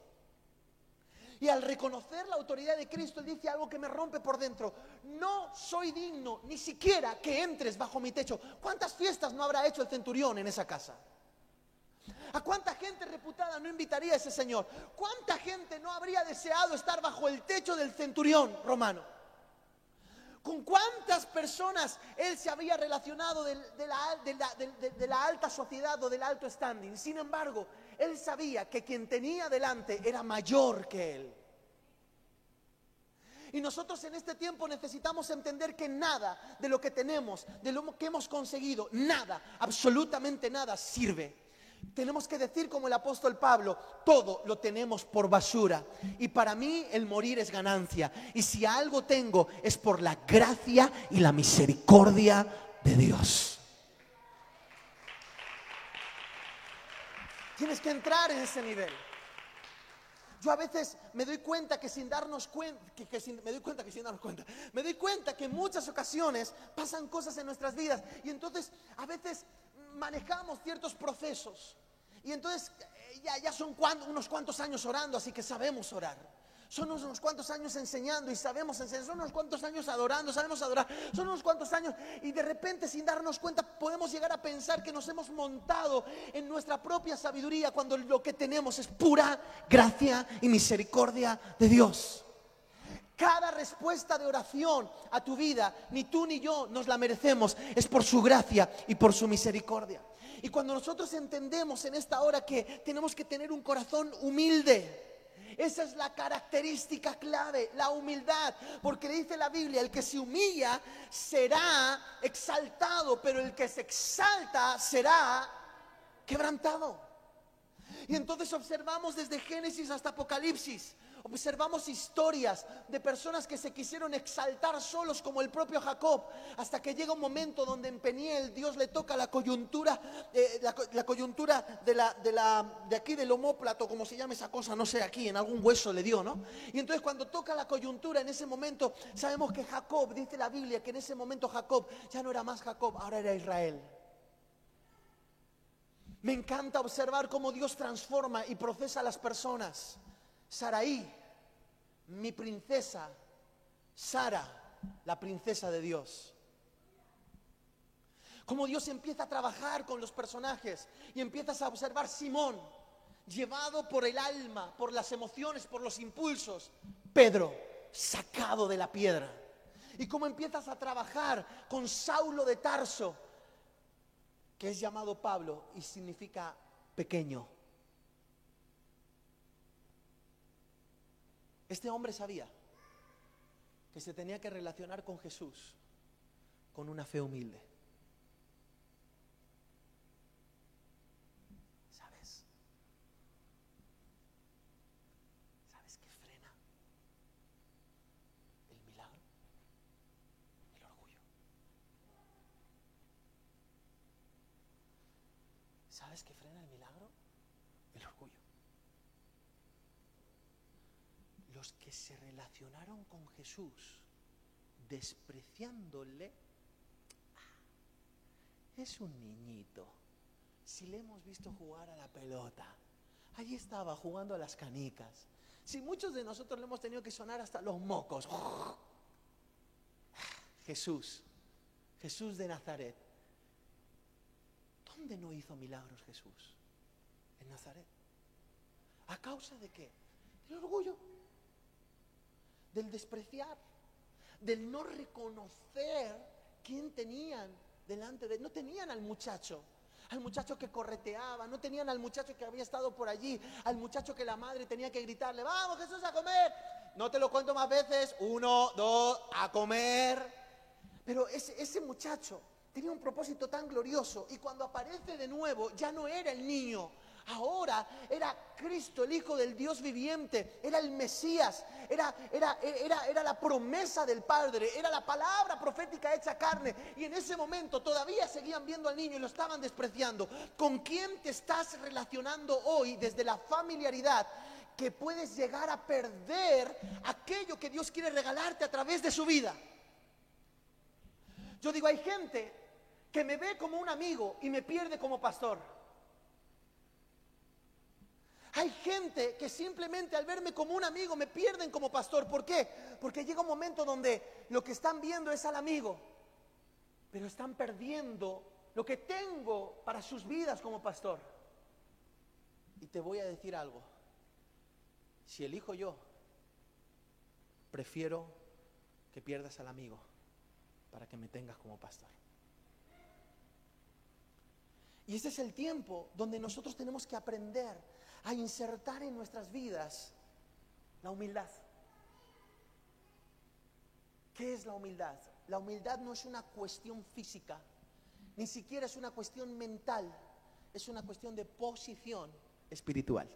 Y al reconocer la autoridad de Cristo, dice algo que me rompe por dentro. No soy digno ni siquiera que entres bajo mi techo. ¿Cuántas fiestas no habrá hecho el centurión en esa casa? ¿A cuánta gente reputada no invitaría a ese señor? ¿Cuánta gente no habría deseado estar bajo el techo del centurión romano? ¿Con cuántas personas él se había relacionado de, la, de, la, alta sociedad o del alto standing? Sin embargo, él sabía que quien tenía delante era mayor que él. Y nosotros en este tiempo necesitamos entender que nada de lo que tenemos, de lo que hemos conseguido, nada, absolutamente nada sirve tenemos que decir como el apóstol Pablo, todo lo tenemos por basura. Y para mí el morir es ganancia. Y si algo tengo es por la gracia y la misericordia de Dios. Tienes que entrar en ese nivel. Yo a veces me doy cuenta que sin darnos cuenta, me doy cuenta que sin darnos cuenta, me doy cuenta que en muchas ocasiones pasan cosas en nuestras vidas y entonces a veces manejamos ciertos procesos. Y entonces eh, ya, ya son unos cuantos años orando, así que sabemos orar. Son unos cuantos años enseñando y sabemos enseñar. Son unos cuantos años adorando, sabemos adorar. Son unos cuantos años y de repente sin darnos cuenta podemos llegar a pensar que nos hemos montado en nuestra propia sabiduría cuando lo que tenemos es pura gracia y misericordia de Dios. Cada respuesta de oración a tu vida, ni tú ni yo nos la merecemos, es por su gracia y por su misericordia. Y cuando nosotros entendemos en esta hora que tenemos que tener un corazón humilde, esa es la característica clave, la humildad, porque dice la Biblia, el que se humilla será exaltado, pero el que se exalta será quebrantado. Y entonces observamos desde Génesis hasta Apocalipsis Observamos historias de personas que se quisieron exaltar solos como el propio Jacob, hasta que llega un momento donde en Peniel Dios le toca la coyuntura, eh, la, coyuntura de, la, de, la, de aquí del homóplato, como se llama esa cosa, no sé, aquí en algún hueso le dio, ¿no? Y entonces cuando toca la coyuntura, en ese momento sabemos que Jacob, dice la Biblia, que en ese momento Jacob ya no era más Jacob, ahora era Israel. Me encanta observar cómo Dios transforma y procesa a las personas. Saraí, mi princesa, Sara, la princesa de Dios. Cómo Dios empieza a trabajar con los personajes y empiezas a observar Simón, llevado por el alma, por las emociones, por los impulsos. Pedro, sacado de la piedra. Y cómo empiezas a trabajar con Saulo de Tarso, que es llamado Pablo y significa pequeño. Este hombre sabía que se tenía que relacionar con Jesús con una fe humilde. ¿Sabes? ¿Sabes qué frena el milagro? El orgullo. ¿Sabes qué frena el milagro? El orgullo. Los que se relacionaron con Jesús despreciándole, ah, es un niñito. Si le hemos visto jugar a la pelota, allí estaba jugando a las canicas. Si muchos de nosotros le hemos tenido que sonar hasta los mocos. Jesús, Jesús de Nazaret. ¿Dónde no hizo milagros Jesús? En Nazaret. ¿A causa de qué? Del orgullo, del despreciar, del no reconocer quién tenían delante de él. No tenían al muchacho, al muchacho que correteaba, no tenían al muchacho que había estado por allí, al muchacho que la madre tenía que gritarle, vamos Jesús a comer. No te lo cuento más veces, uno, dos, a comer. Pero ese, ese muchacho tenía un propósito tan glorioso y cuando aparece de nuevo ya no era el niño, ahora era Cristo, el Hijo del Dios viviente, era el Mesías, era, era, era, era la promesa del Padre, era la palabra profética hecha carne. Y en ese momento todavía seguían viendo al niño y lo estaban despreciando. ¿Con quién te estás relacionando hoy desde la familiaridad? que puedes llegar a perder aquello que Dios quiere regalarte a través de su vida. Yo digo, hay gente que me ve como un amigo y me pierde como pastor. Hay gente que simplemente al verme como un amigo me pierden como pastor. ¿Por qué? Porque llega un momento donde lo que están viendo es al amigo, pero están perdiendo lo que tengo para sus vidas como pastor. Y te voy a decir algo. Si elijo yo, prefiero que pierdas al amigo para que me tengas como pastor. Y ese es el tiempo donde nosotros tenemos que aprender a insertar en nuestras vidas la humildad. ¿Qué es la humildad? La humildad no es una cuestión física, ni siquiera es una cuestión mental, es una cuestión de posición espiritual.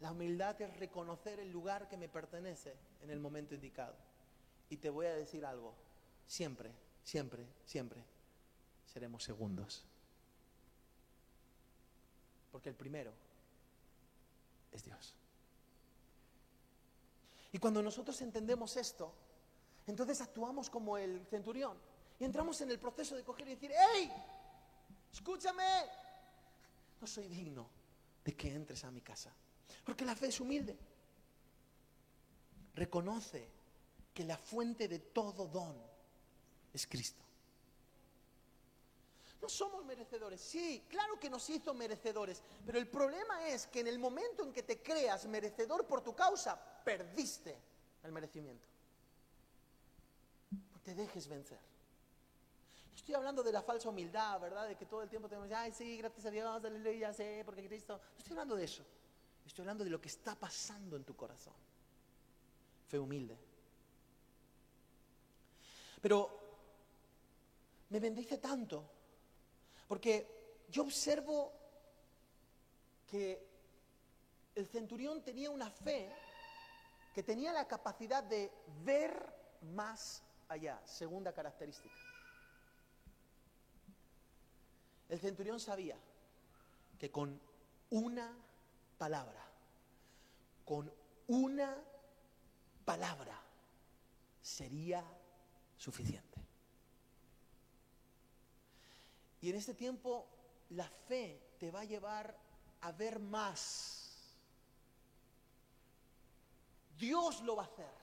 La humildad es reconocer el lugar que me pertenece en el momento indicado. Y te voy a decir algo, siempre, siempre, siempre seremos segundos. Porque el primero es Dios. Y cuando nosotros entendemos esto, entonces actuamos como el centurión. Y entramos en el proceso de coger y decir, ¡Hey! Escúchame. No soy digno de que entres a mi casa. Porque la fe es humilde. Reconoce que la fuente de todo don es Cristo. No somos merecedores. Sí, claro que nos hizo merecedores. Pero el problema es que en el momento en que te creas merecedor por tu causa, perdiste el merecimiento. No te dejes vencer. Estoy hablando de la falsa humildad, ¿verdad? De que todo el tiempo tenemos, ay, sí, gracias a Dios, aleluya, sé, porque Cristo. No estoy hablando de eso. Estoy hablando de lo que está pasando en tu corazón. Fe humilde. Pero me bendice tanto porque yo observo que el centurión tenía una fe que tenía la capacidad de ver más allá, segunda característica. El centurión sabía que con una palabra, con una palabra sería suficiente. Y en este tiempo la fe te va a llevar a ver más. Dios lo va a hacer.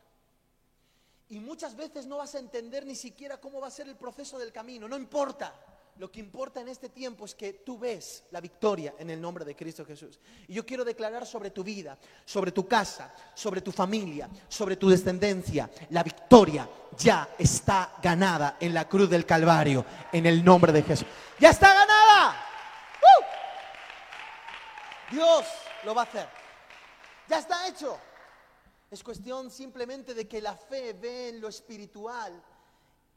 Y muchas veces no vas a entender ni siquiera cómo va a ser el proceso del camino. No importa. Lo que importa en este tiempo es que tú ves la victoria en el nombre de Cristo Jesús. Y yo quiero declarar sobre tu vida, sobre tu casa, sobre tu familia, sobre tu descendencia, la victoria ya está ganada en la cruz del Calvario, en el nombre de Jesús. ¡Ya está ganada! ¡Uh! Dios lo va a hacer. Ya está hecho. Es cuestión simplemente de que la fe ve en lo espiritual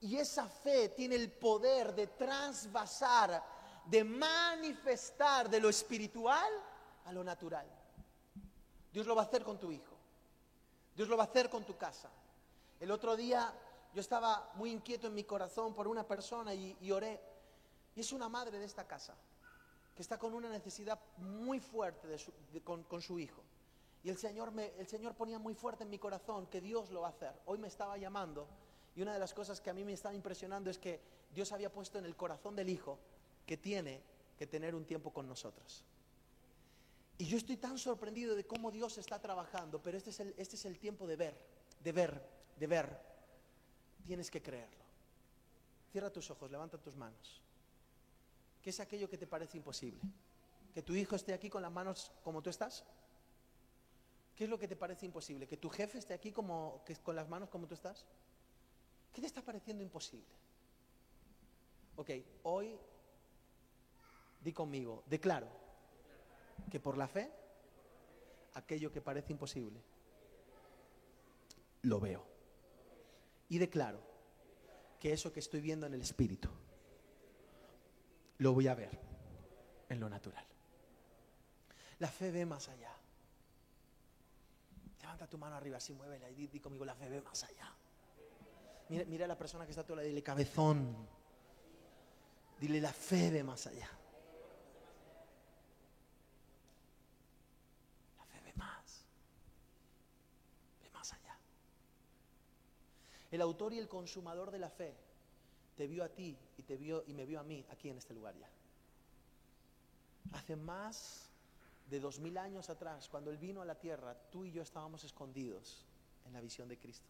y esa fe tiene el poder de transvasar, de manifestar de lo espiritual a lo natural. Dios lo va a hacer con tu hijo. Dios lo va a hacer con tu casa. El otro día yo estaba muy inquieto en mi corazón por una persona y, oré. Y es una madre de esta casa que está con una necesidad muy fuerte con, con, su hijo. Y el Señor, me, el Señor ponía muy fuerte en mi corazón que Dios lo va a hacer. Hoy me estaba llamando y una de las cosas que a mí me estaba impresionando es que Dios había puesto en el corazón del Hijo que tiene que tener un tiempo con nosotros. Y yo estoy tan sorprendido de cómo Dios está trabajando, pero este es el, este es el tiempo de ver, de ver, de ver. Tienes que creerlo. Cierra tus ojos, levanta tus manos. ¿Qué es aquello que te parece imposible? ¿Que tu hijo esté aquí con las manos como tú estás? ¿Qué es lo que te parece imposible? ¿Que tu jefe esté aquí como, que, con las manos como tú estás? ¿Qué te está pareciendo imposible? Ok, hoy di conmigo, declaro que por la fe, aquello que parece imposible, lo veo. Y declaro que eso que estoy viendo en el espíritu, lo voy a ver en lo natural. La fe ve más allá. Levanta tu mano arriba, así muévela y di, conmigo, la fe ve más allá. Mira, a la persona que está a tu lado, dile cabezón. Dile la fe de más allá. La fe ve más. Ve más allá. El autor y el consumador de la fe te vio a ti y te vio y me vio a mí aquí en este lugar ya. Hace más de dos mil años atrás, cuando Él vino a la tierra, tú y yo estábamos escondidos en la visión de Cristo.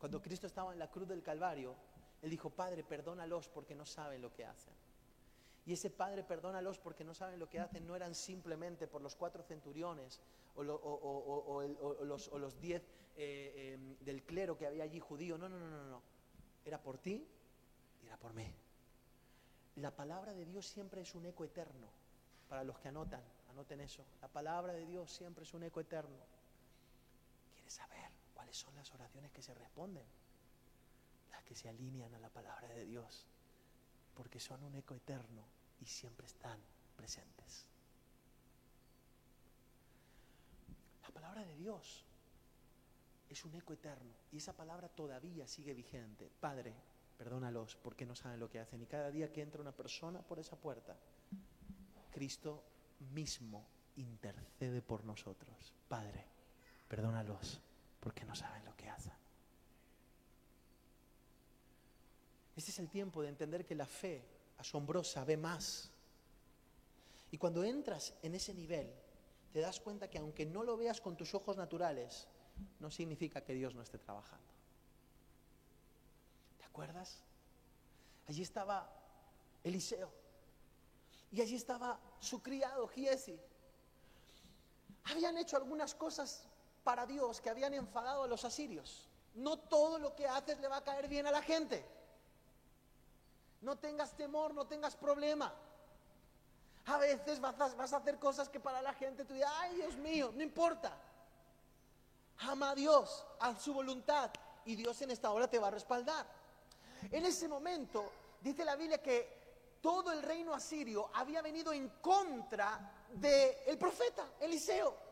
Cuando Cristo estaba en la cruz del Calvario, Él dijo, Padre, perdónalos porque no saben lo que hacen. Y ese Padre, perdónalos porque no saben lo que hacen, no eran simplemente por los cuatro centuriones o, los, diez eh, em, del clero que había allí judío. No, no, no, no, no. Era por ti y era por mí. La palabra de Dios siempre es un eco eterno. Para los que anotan, anoten eso. La palabra de Dios siempre es un eco eterno. ¿Quieres saber? Son las oraciones que se responden? Las que se alinean a la palabra de Dios, porque son un eco eterno y siempre están presentes. La palabra de Dios es un eco eterno y esa palabra todavía sigue vigente. Padre, perdónalos porque no saben lo que hacen. Y cada día que entra una persona por esa puerta, Cristo mismo intercede por nosotros. Padre, perdónalos porque no saben lo que hacen. Este es el tiempo de entender que la fe asombrosa ve más. Y cuando entras en ese nivel, te das cuenta que aunque no lo veas con tus ojos naturales, no significa que Dios no esté trabajando. ¿Te acuerdas? Allí estaba Eliseo. Y allí estaba su criado, Giesi. Habían hecho algunas cosas para Dios que habían enfadado a los asirios. No todo lo que haces le va a caer bien a la gente. No tengas temor, no tengas problema. A veces vas a, hacer cosas que para la gente tú dices, ay Dios mío, no importa. Ama a Dios, a su voluntad y Dios en esta hora te va a respaldar. En ese momento dice la Biblia que todo el reino asirio había venido en contra del profeta Eliseo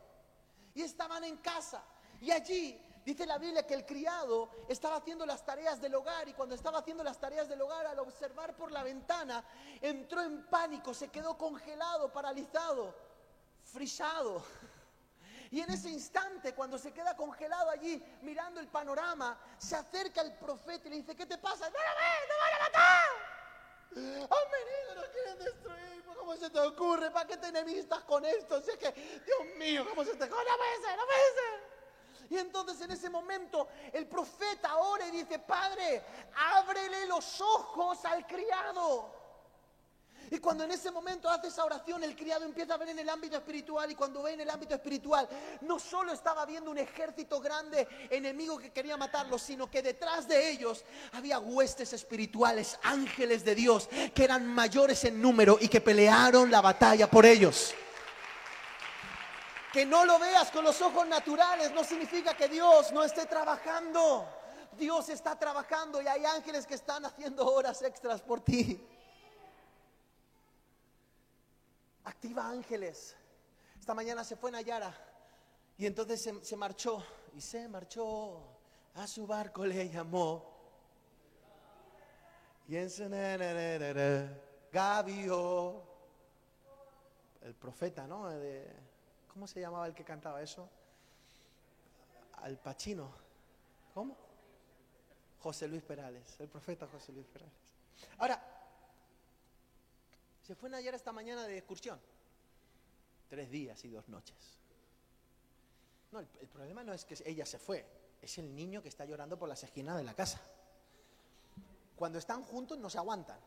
y estaban en casa. Y allí dice la Biblia que el criado estaba haciendo las tareas del hogar y cuando estaba haciendo las tareas del hogar al observar por la ventana entró en pánico, se quedó congelado, paralizado, frisado. Y en ese instante, cuando se queda congelado allí, mirando el panorama, se acerca el profeta y le dice, ¿qué te pasa? ¡No lo ves! ¡No van a matar! ¡Han venido! ¡Nos quieren destruir! ¿Cómo se te ocurre? ¿Para qué te enemistas con esto? Si es que, Dios mío, ¿cómo se te ocurre? No puede ser, no puede ser. Y entonces en ese momento el profeta ora y dice, Padre, ábrele los ojos al criado. Y cuando en ese momento hace esa oración, el criado empieza a ver en el ámbito espiritual y cuando ve en el ámbito espiritual, no solo estaba viendo un ejército grande enemigo que quería matarlos, sino que detrás de ellos había huestes espirituales, ángeles de Dios, que eran mayores en número y que pelearon la batalla por ellos. Que no lo veas con los ojos naturales no significa que Dios no esté trabajando. Dios está trabajando y hay ángeles que están haciendo horas extras por ti. Activa ángeles. Esta mañana se fue Nayara y entonces se, se marchó y se marchó. A su barco le llamó. Y en su Gabio, el profeta, ¿no? De, ¿Cómo se llamaba el que cantaba eso? Al Pachino. ¿Cómo? José Luis Perales, el profeta José Luis Perales. Ahora, se fue ayer esta mañana de excursión. Tres días y dos noches. No, el, el, problema no es que ella se fue, es el niño que está llorando por las esquinas de la casa. Cuando están juntos no se aguantan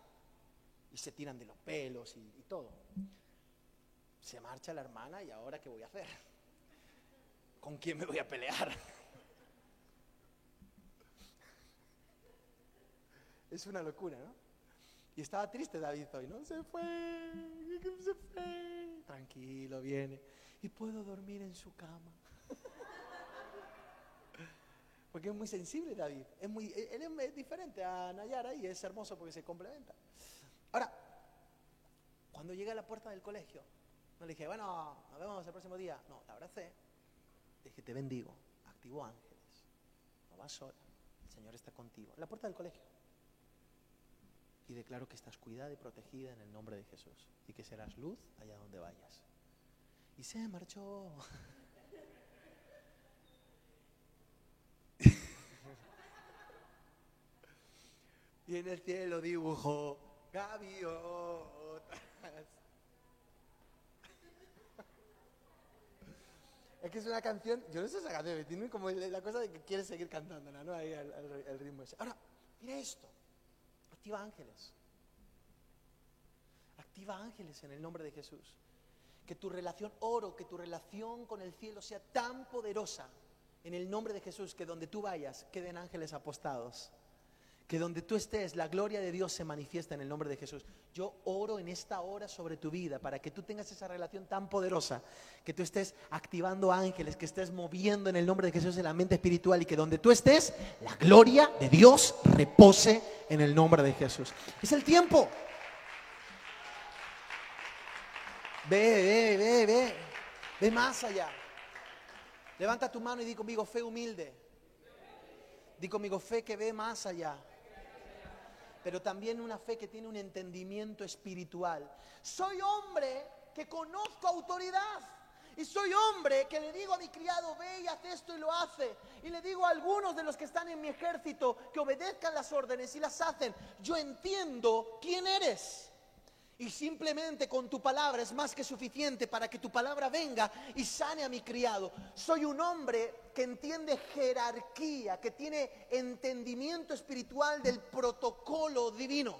y se tiran de los pelos y, y todo. Se marcha la hermana y ahora qué voy a hacer? ¿Con quién me voy a pelear? Es una locura, ¿no? Y estaba triste David hoy, ¿no? Se fue, se fue. Tranquilo, viene. Y puedo dormir en su cama. Porque es muy sensible David. Es muy, él es diferente a Nayara y es hermoso porque se complementa. Ahora, cuando llegué a la puerta del colegio, no le dije, bueno, nos vemos el próximo día. No, la abracé. Dije, te bendigo. Activo ángeles. No vas sola. El Señor está contigo. La puerta del colegio. Y declaro que estás cuidada y protegida en el nombre de Jesús. Y que serás luz allá donde vayas. Y se marchó. y en el cielo dibujó gaviotas. Es que es una canción, yo no sé esa canción, tiene como la cosa de que quieres seguir cantándola, ¿no? Ahí el, el ritmo ese. Ahora, mira esto. Activa ángeles. Activa ángeles en el nombre de Jesús. Que tu relación, oro, que tu relación con el cielo sea tan poderosa en el nombre de Jesús que donde tú vayas queden ángeles apostados. Que donde tú estés, la gloria de Dios se manifiesta en el nombre de Jesús. Yo oro en esta hora sobre tu vida para que tú tengas esa relación tan poderosa, que tú estés activando ángeles, que estés moviendo en el nombre de Jesús en la mente espiritual y que donde tú estés, la gloria de Dios repose en el nombre de Jesús. Es el tiempo. Ve, ve, ve, ve. Ve más allá. Levanta tu mano y di conmigo fe humilde. Di conmigo fe que ve más allá pero también una fe que tiene un entendimiento espiritual. Soy hombre que conozco autoridad. Y soy hombre que le digo a mi criado, ve y haz esto y lo hace. Y le digo a algunos de los que están en mi ejército que obedezcan las órdenes y las hacen. Yo entiendo quién eres. Y simplemente con tu palabra es más que suficiente para que tu palabra venga y sane a mi criado. Soy un hombre que entiende jerarquía, que tiene entendimiento espiritual del protocolo divino.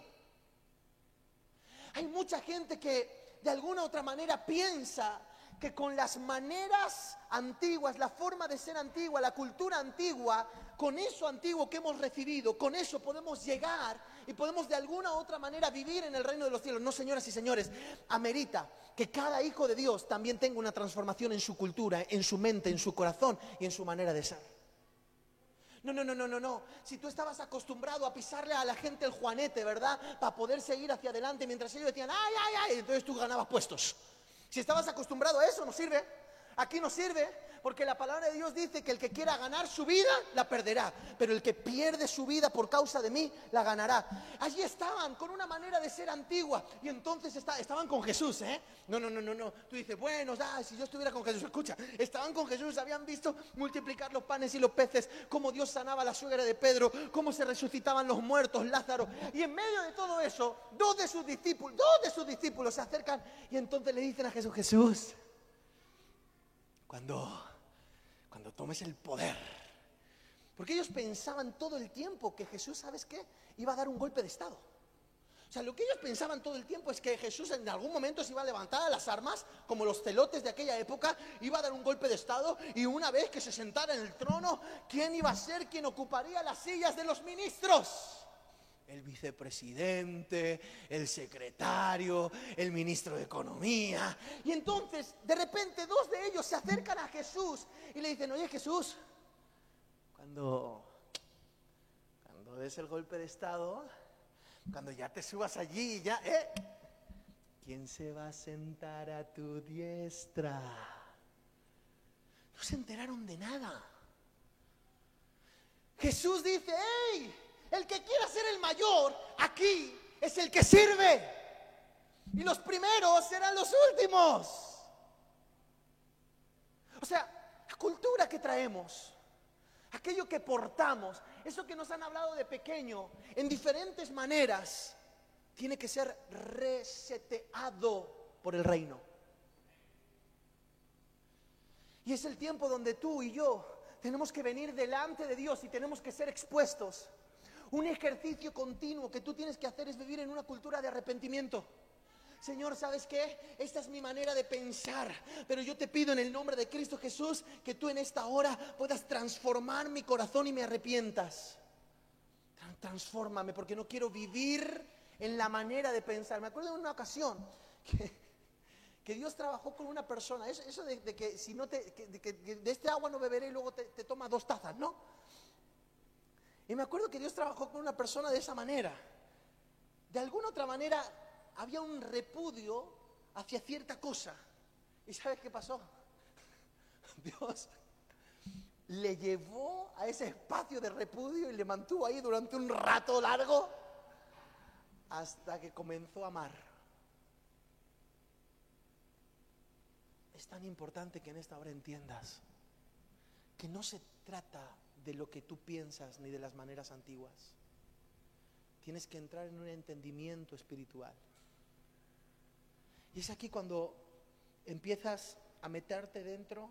Hay mucha gente que de alguna u otra manera piensa que con las maneras antiguas, la forma de ser antigua, la cultura antigua, con eso antiguo que hemos recibido, con eso podemos llegar y podemos de alguna u otra manera vivir en el reino de los cielos. No, señoras y señores, amerita que cada hijo de Dios también tenga una transformación en su cultura, en su mente, en su corazón y en su manera de ser. No, no, no, no, no, no. Si tú estabas acostumbrado a pisarle a la gente el juanete, ¿verdad? Para poder seguir hacia adelante mientras ellos decían, ay, ay, ay, entonces tú ganabas puestos. Si estabas acostumbrado a eso, no sirve. Aquí no sirve. Porque la palabra de Dios dice que el que quiera ganar su vida, la perderá. Pero el que pierde su vida por causa de mí, la ganará. Allí estaban con una manera de ser antigua. Y entonces estaban con Jesús, ¿eh? No, no, no, no, no. Tú dices, bueno, si yo estuviera con Jesús, escucha, estaban con Jesús, habían visto multiplicar los panes y los peces, cómo Dios sanaba a la suegra de Pedro, cómo se resucitaban los muertos, Lázaro. Y en medio de todo eso, dos de sus discípulos, dos de sus discípulos se acercan y entonces le dicen a Jesús, Jesús, cuando cuando tomes el poder. Porque ellos pensaban todo el tiempo que Jesús, ¿sabes qué? Iba a dar un golpe de Estado. O sea, lo que ellos pensaban todo el tiempo es que Jesús en algún momento se iba a levantar a las armas, como los telotes de aquella época, iba a dar un golpe de Estado y una vez que se sentara en el trono, ¿quién iba a ser quien ocuparía las sillas de los ministros? El vicepresidente, el secretario, el ministro de Economía. Y entonces, de repente, dos de ellos se acercan a Jesús y le dicen, oye Jesús, cuando, cuando des el golpe de Estado, cuando ya te subas allí, ya, ¿eh? ¿Quién se va a sentar a tu diestra? No se enteraron de nada. Jesús dice, ¡hey! El que quiera ser el aquí es el que sirve. Y los primeros serán los últimos. O sea, la cultura que traemos, aquello que portamos, eso que nos han hablado de pequeño, en diferentes maneras, tiene que ser reseteado por el reino. Y es el tiempo donde tú y yo tenemos que venir delante de Dios y tenemos que ser expuestos un ejercicio continuo que tú tienes que hacer es vivir en una cultura de arrepentimiento. Señor, ¿sabes qué? Esta es mi manera de pensar. Pero yo te pido en el nombre de Cristo Jesús que tú en esta hora puedas transformar mi corazón y me arrepientas. Transfórmame porque no quiero vivir en la manera de pensar. Me acuerdo de una ocasión que, Dios trabajó con una persona. Eso, de, que si no te, de, este agua no beberé y luego te, te toma dos tazas, ¿no? Y me acuerdo que Dios trabajó con una persona de esa manera. De alguna otra manera había un repudio hacia cierta cosa. ¿Y sabes qué pasó? Dios le llevó a ese espacio de repudio y le mantuvo ahí durante un rato largo hasta que comenzó a amar. Es tan importante que en esta hora entiendas que no se trata de lo que tú piensas ni de las maneras antiguas. Tienes que entrar en un entendimiento espiritual. Y es aquí cuando empiezas a meterte dentro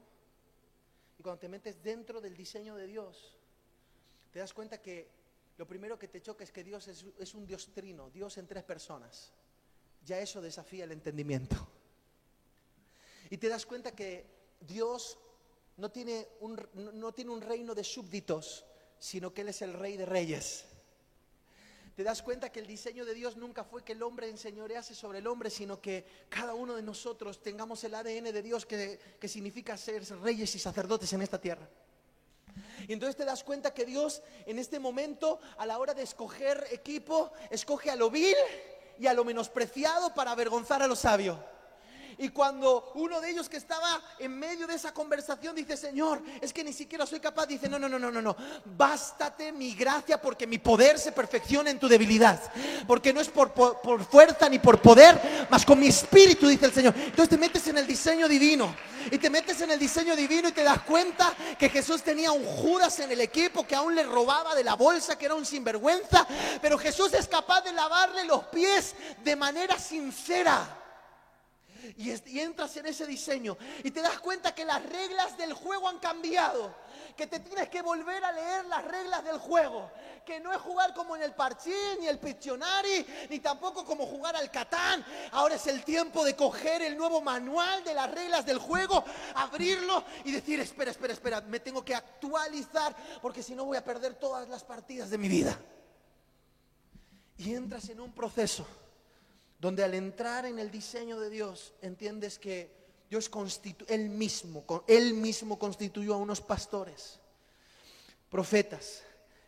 y cuando te metes dentro del diseño de Dios, te das cuenta que lo primero que te choca es que Dios es, es un Dios trino, Dios en tres personas. Ya eso desafía el entendimiento. Y te das cuenta que Dios no tiene un, no tiene un reino de súbditos, sino que Él es el rey de reyes. Te das cuenta que el diseño de Dios nunca fue que el hombre enseñorease sobre el hombre, sino que cada uno de nosotros tengamos el ADN de Dios que, que significa ser reyes y sacerdotes en esta tierra. Y entonces te das cuenta que Dios en este momento, a la hora de escoger equipo, escoge a lo vil y a lo menospreciado para avergonzar a lo sabio. Y cuando uno de ellos que estaba en medio de esa conversación dice, Señor, es que ni siquiera soy capaz, dice, no, no, no, no, no, no, bástate mi gracia porque mi poder se perfecciona en tu debilidad. Porque no es por, por, fuerza ni por poder, mas con mi espíritu, dice el Señor. Entonces te metes en el diseño divino. Y te metes en el diseño divino y te das cuenta que Jesús tenía un Judas en el equipo que aún le robaba de la bolsa, que era un sinvergüenza. Pero Jesús es capaz de lavarle los pies de manera sincera y, entras en ese diseño y te das cuenta que las reglas del juego han cambiado que te tienes que volver a leer las reglas del juego. Que no es jugar como en el Parchín, ni el Pictionary, ni tampoco como jugar al Catán. Ahora es el tiempo de coger el nuevo manual de las reglas del juego, abrirlo y decir, espera, espera, espera, me tengo que actualizar porque si no voy a perder todas las partidas de mi vida. Y entras en un proceso donde al entrar en el diseño de Dios entiendes que Dios constitu él mismo, él mismo constituyó a unos pastores, profetas,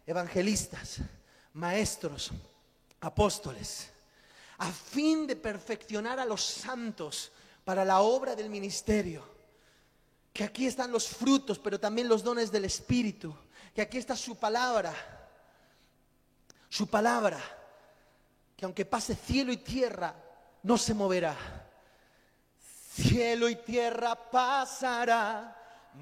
evangelistas, maestros, apóstoles, a fin de perfeccionar a los santos para la obra del ministerio. Que aquí están los frutos, pero también los dones del Espíritu. Que aquí está su palabra. Su palabra que aunque pase cielo y tierra, no se moverá. Cielo y tierra pasará,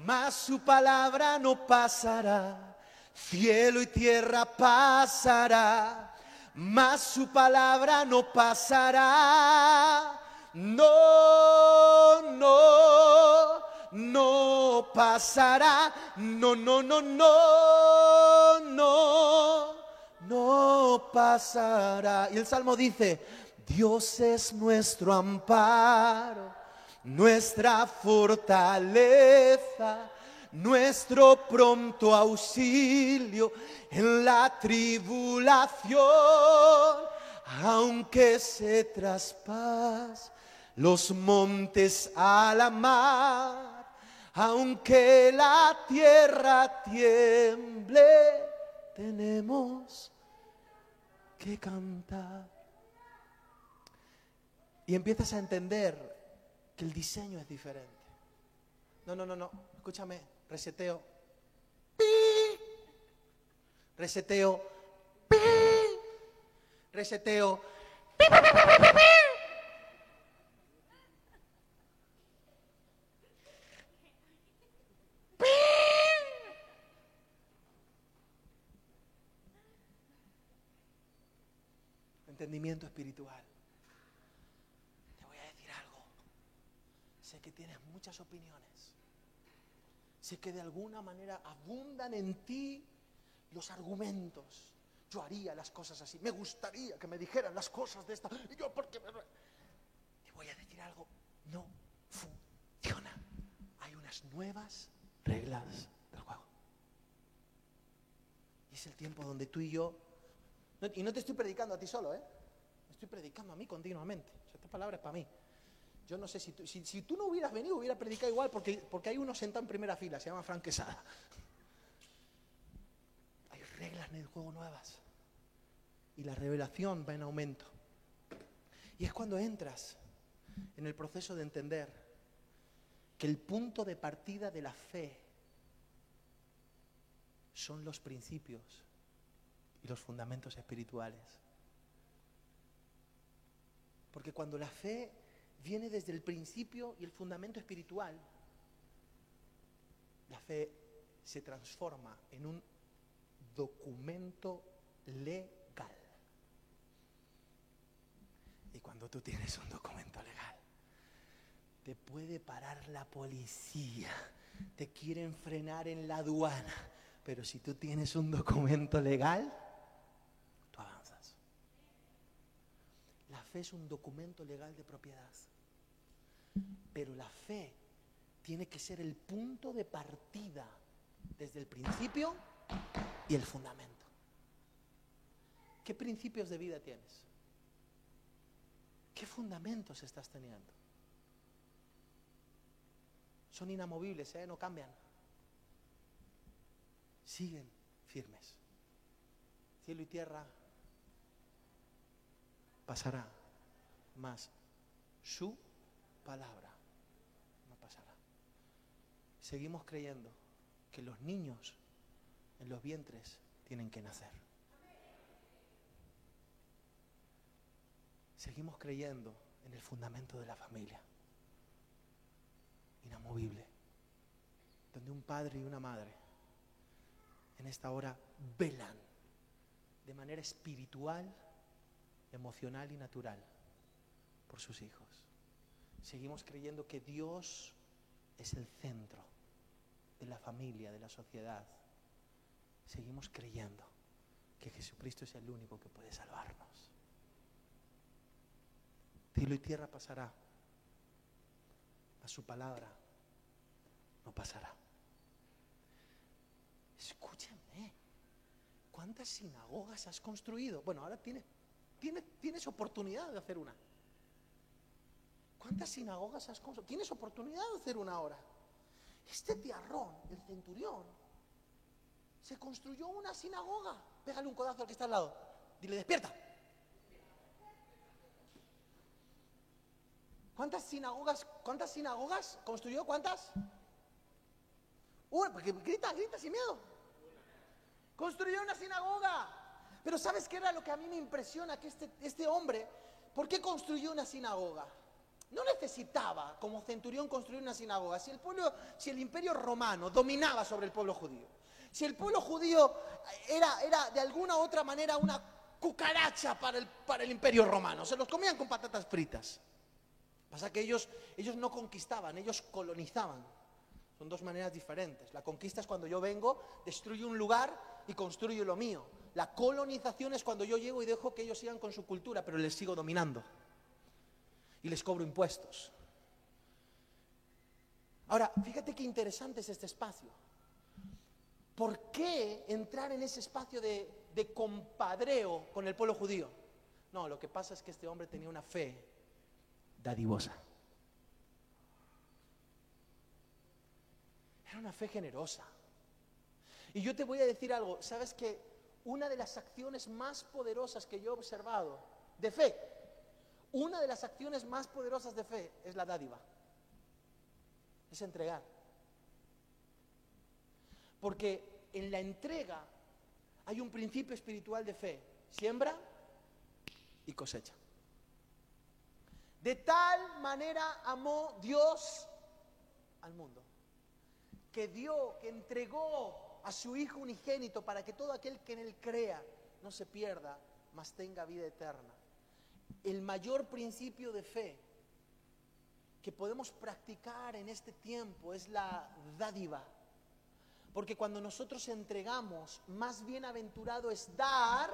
mas su palabra no pasará. Cielo y tierra pasará, mas su palabra no pasará. No, no, no pasará. No, no, no, no, no, no pasará. Y el Salmo dice, Dios es nuestro amparo, nuestra fortaleza, nuestro pronto auxilio en la tribulación, aunque se traspas los montes a la mar, aunque la tierra tiemble, tenemos que cantar. Y empiezas a entender que el diseño es diferente. No, no, no, no, escúchame, reseteo. Reseteo. ¡Pi! Reseteo. ¡Pi, pi, pi, pi, pi, pi! ¡Pi! Espiritual. Te voy a decir algo. Sé que tienes muchas opiniones. Sé que de alguna manera abundan en ti los argumentos. Yo haría las cosas así. Me gustaría que me dijeran las cosas de esta. Y yo, porque me... Te voy a decir algo. No funciona. Hay unas nuevas reglas del juego. Y es el tiempo donde tú y yo. y no te estoy predicando a ti solo, ¿eh? Estoy predicando a mí continuamente. O sea, esta palabra es para mí. Yo no sé si tú, no hubieras venido, hubiera predicado igual, porque, hay uno sentado en primera fila, se llama Frank Quesada. Hay reglas en el juego nuevas. Y la revelación va en aumento. Y es cuando entras en el proceso de entender que el punto de partida de la fe son los principios y los fundamentos espirituales. Porque cuando la fe viene desde el principio y el fundamento espiritual, la fe se transforma en un documento legal. Y cuando tú tienes un documento legal, te puede parar la policía, te quieren frenar en la aduana, pero si tú tienes un documento legal, tú avanzas. La fe es un documento legal de propiedad. Pero la fe tiene que ser el punto de partida desde el principio y el fundamento. ¿Qué principios de vida tienes? ¿Qué fundamentos estás teniendo? Son inamovibles, ¿eh? no cambian. Siguen firmes. Cielo y tierra pasará, mas su palabra no pasará. Seguimos creyendo que los niños en los vientres tienen que nacer. Seguimos creyendo en el fundamento de la familia, inamovible, donde un padre y una madre en esta hora velan de manera espiritual, emocional y natural por sus hijos. Seguimos creyendo que Dios es el centro de la familia, de la sociedad. Seguimos creyendo que Jesucristo es el único que puede salvarnos. Cielo y tierra pasará, a su palabra no pasará. Escúchame, ¿cuántas sinagogas has construido? Bueno, ahora tienes, tienes, tienes oportunidad de hacer una. ¿Cuántas sinagogas has construido? Tienes oportunidad de hacer una ahora. Este tiarrón, el centurión, se construyó una sinagoga. Pégale un codazo al que está al lado. Dile, despierta. ¿Cuántas sinagogas, cuántas sinagogas construyó? ¿Cuántas? Una, porque grita, grita sin miedo. Construyó una sinagoga. Pero ¿sabes qué era lo que a mí me impresiona? Que este, este hombre, ¿por qué construyó una sinagoga? No necesitaba, como centurión, construir una sinagoga. Si el pueblo, si el imperio romano dominaba sobre el pueblo judío, si el pueblo judío era, era de alguna u otra manera una cucaracha para el, para el imperio romano, se los comían con patatas fritas. Pasa que ellos, ellos no conquistaban, ellos colonizaban. Son dos maneras diferentes. La conquista es cuando yo vengo, destruyo un lugar y construyo lo mío. La colonización es cuando yo llego y dejo que ellos sigan con su cultura, pero les sigo dominando. Y les cobro impuestos. Ahora, fíjate qué interesante es este espacio. ¿Por qué entrar en ese espacio de, de compadreo con el pueblo judío? No, lo que pasa es que este hombre tenía una fe dadivosa. Era una fe generosa. Y yo te voy a decir algo, ¿sabes que una de las acciones más poderosas que yo he observado de fe, una de las acciones más poderosas de fe es la dádiva, es entregar. Porque en la entrega hay un principio espiritual de fe, siembra y cosecha. De tal manera amó Dios al mundo que dio, que entregó a su Hijo unigénito para que todo aquel que en Él crea no se pierda, mas tenga vida eterna. El mayor principio de fe que podemos practicar en este tiempo es la dádiva. Porque cuando nosotros entregamos, más bienaventurado es dar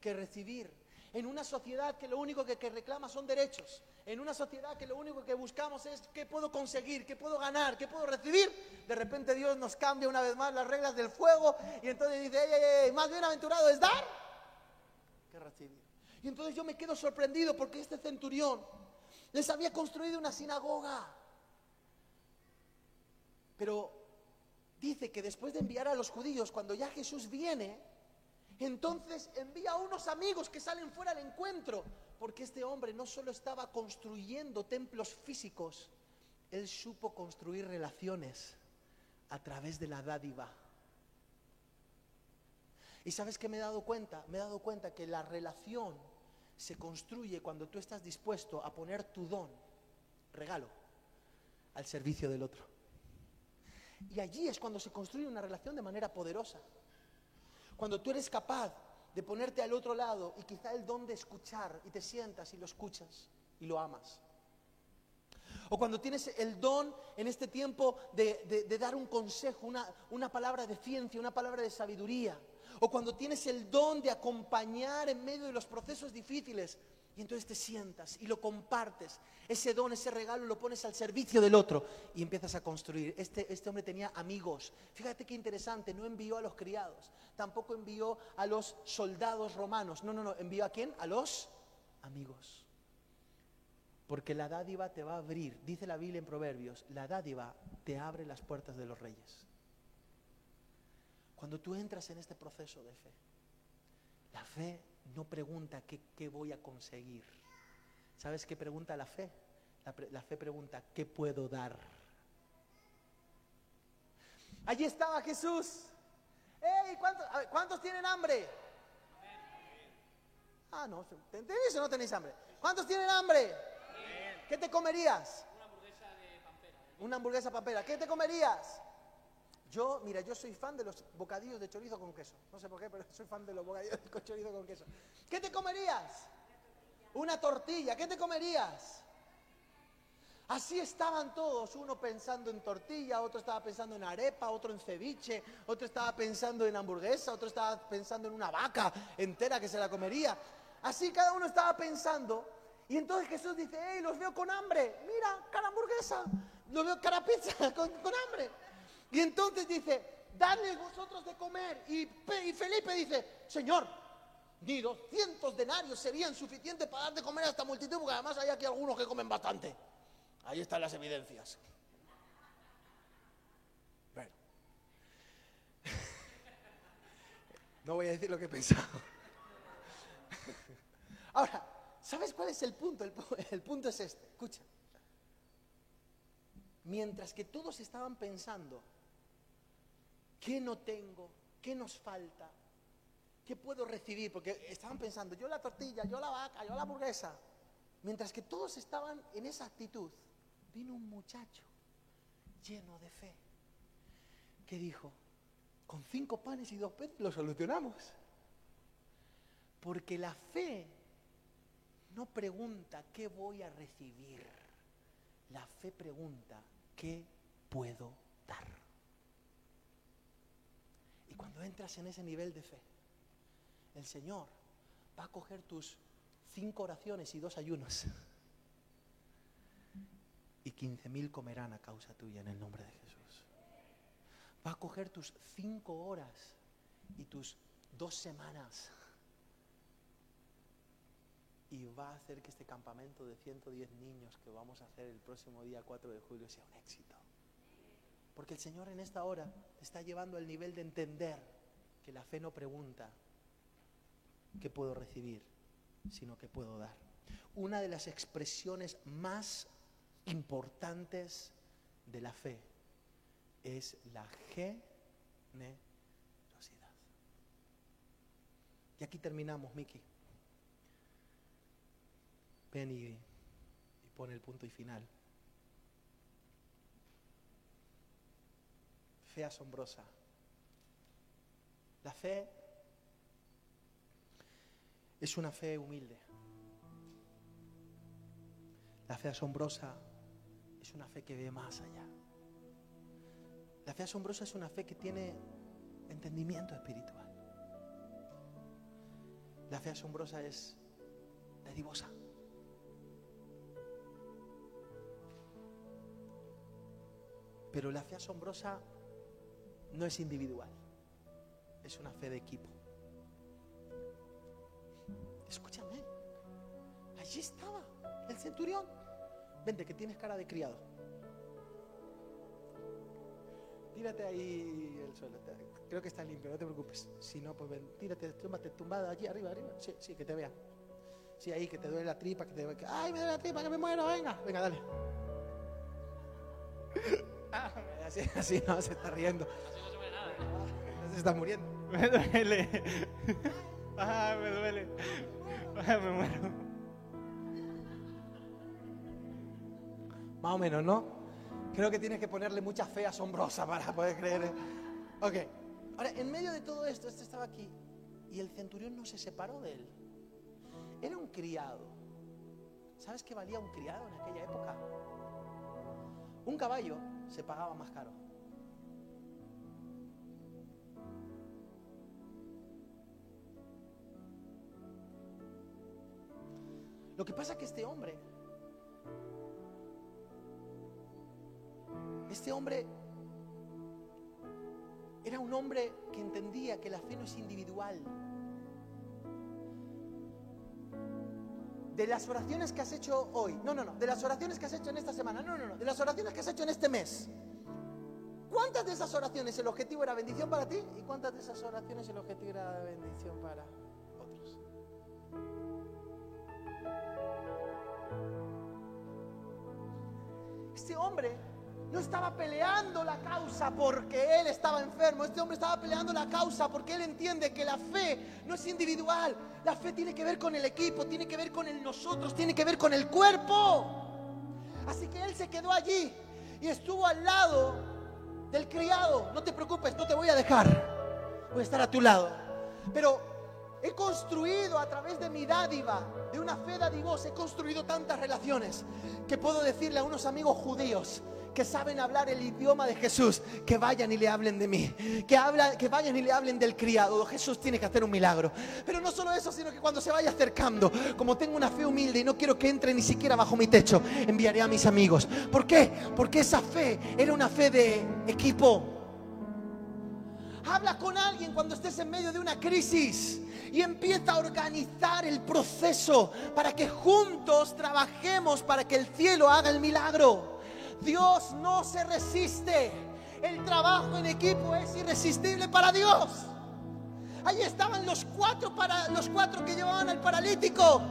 que recibir. En una sociedad que lo único que, reclama son derechos, en una sociedad que lo único que buscamos es qué puedo conseguir, qué puedo ganar, qué puedo recibir, de repente Dios nos cambia una vez más las reglas del fuego y entonces dice, ey, ey, más bienaventurado es dar que recibir. Y entonces yo me quedo sorprendido porque este centurión les había construido una sinagoga. Pero dice que después de enviar a los judíos, cuando ya Jesús viene, entonces envía a unos amigos que salen fuera al encuentro porque este hombre no solo estaba construyendo templos físicos, él supo construir relaciones a través de la dádiva. ¿Y sabes qué me he dado cuenta? Me he dado cuenta que la relación se construye cuando tú estás dispuesto a poner tu don, regalo, al servicio del otro. Y allí es cuando se construye una relación de manera poderosa. Cuando tú eres capaz de ponerte al otro lado y quizá el don de escuchar y te sientas y lo escuchas y lo amas. O cuando tienes el don en este tiempo de, dar un consejo, una, una palabra de ciencia, una palabra de sabiduría. O cuando tienes el don de acompañar en medio de los procesos difíciles y entonces te sientas y lo compartes. Ese don, ese regalo lo pones al servicio del otro y empiezas a construir. Este, este hombre tenía amigos. Fíjate qué interesante, no envió a los criados, tampoco envió a los soldados romanos. No, no, no, envió a quién? A los amigos. Porque la dádiva te va a abrir, dice la Biblia en Proverbios, la dádiva te abre las puertas de los reyes. Cuando tú entras en este proceso de fe, la fe no pregunta qué, voy a conseguir. ¿Sabes qué pregunta la fe? La, fe pregunta, ¿qué puedo dar? Allí estaba Jesús. ¡Ey! ¿cuántos, tienen hambre? Ah, no, ¿tenéis o no tenéis hambre? ¿Cuántos tienen hambre? ¿Qué te comerías? Una hamburguesa de pampera. Una hamburguesa pampera. ¿Qué te comerías? Yo, mira, yo soy fan de los bocadillos de chorizo con queso. No sé por qué, pero soy fan de los bocadillos de chorizo con queso. ¿Qué te comerías? Una tortilla. ¿Qué te comerías? Así estaban todos, uno pensando en tortilla, otro estaba pensando en arepa, otro en ceviche, otro estaba pensando en hamburguesa, otro estaba pensando en una vaca entera que se la comería. Así cada uno estaba pensando. Y entonces Jesús dice, hey, los veo con hambre. Mira, cara hamburguesa. Los veo cara pizza con hambre. Y entonces dice, dadle vosotros de comer. Y, Felipe dice, Señor, ni 200 denarios serían suficientes para dar de comer a esta multitud, porque además hay aquí algunos que comen bastante. Ahí están las evidencias. Bueno. No voy a decir lo que he pensado. Ahora, ¿sabes cuál es el punto? El, el punto es este. Escucha. Mientras que todos estaban pensando ¿Qué no tengo? ¿Qué nos falta? ¿Qué puedo recibir? Porque estaban pensando, yo la tortilla, yo la vaca, yo la hamburguesa. Mientras que todos estaban en esa actitud, vino un muchacho lleno de fe que dijo, con cinco panes y dos peces lo solucionamos. Porque la fe no pregunta qué voy a recibir. La fe pregunta qué puedo dar. Y cuando entras en ese nivel de fe, el Señor va a coger tus cinco oraciones y dos ayunos. Y quince mil comerán a causa tuya en el nombre de Jesús. Va a coger tus cinco horas y tus dos semanas. Y va a hacer que este campamento de 110 niños que vamos a hacer el próximo día 4 de julio sea un éxito. Porque el Señor en esta hora está llevando al nivel de entender que la fe no pregunta qué puedo recibir, sino qué puedo dar. Una de las expresiones más importantes de la fe es la generosidad. Y aquí terminamos, Miki. Ven y, y pone el punto y final. Fe asombrosa. La fe es una fe humilde. La fe asombrosa es una fe que ve más allá. La fe asombrosa es una fe que tiene entendimiento espiritual. La fe asombrosa es dadivosa. Pero la fe asombrosa no es individual, es una fe de equipo. Escúchame, allí estaba el centurión. Vente, que tienes cara de criado. Tírate ahí el suelo. Creo que está limpio, no te preocupes. Si no, pues ven, tírate, túmbate tumbada allí arriba, arriba. Sí, sí, que te vea. Sí, ahí, que te duele la tripa, que te que, ¡Ay, me duele la tripa, que me muero! Venga, venga, dale. así, así no, se está riendo. Se está muriendo. Me duele. Ah, me duele. Ah, me muero. Más o menos, ¿no? Creo que tienes que ponerle mucha fe asombrosa para poder creer. Ok. Ahora, en medio de todo esto, este estaba aquí y el centurión no se separó de él. Era un criado. ¿Sabes qué valía un criado en aquella época? Un caballo se pagaba más caro. Lo que pasa es que este hombre, este hombre era un hombre que entendía que la fe no es individual. De las oraciones que has hecho hoy, no, no, no, de las oraciones que has hecho en esta semana, no, no, no, de las oraciones que has hecho en este mes. ¿Cuántas de esas oraciones el objetivo era bendición para ti y cuántas de esas oraciones el objetivo era bendición para otros? Este hombre no estaba peleando la causa porque él estaba enfermo. Este hombre estaba peleando la causa porque él entiende que la fe no es individual. La fe tiene que ver con el equipo, tiene que ver con el nosotros, tiene que ver con el cuerpo. Así que él se quedó allí y estuvo al lado del criado. No te preocupes, no te voy a dejar. Voy a estar a tu lado. Pero he construido a través de mi dádiva, de una fe dadivosa, he construido tantas relaciones que puedo decirle a unos amigos judíos que saben hablar el idioma de Jesús, que vayan y le hablen de mí, que, habla, que vayan y le hablen del criado. Jesús tiene que hacer un milagro. Pero no solo eso, sino que cuando se vaya acercando, como tengo una fe humilde y no quiero que entre ni siquiera bajo mi techo, enviaré a mis amigos. ¿Por qué? Porque esa fe era una fe de equipo. Habla con alguien cuando estés en medio de una crisis y empieza a organizar el proceso para que juntos trabajemos para que el cielo haga el milagro. Dios no se resiste. El trabajo en equipo es irresistible para Dios. Ahí estaban los cuatro para los cuatro que llevaban al paralítico.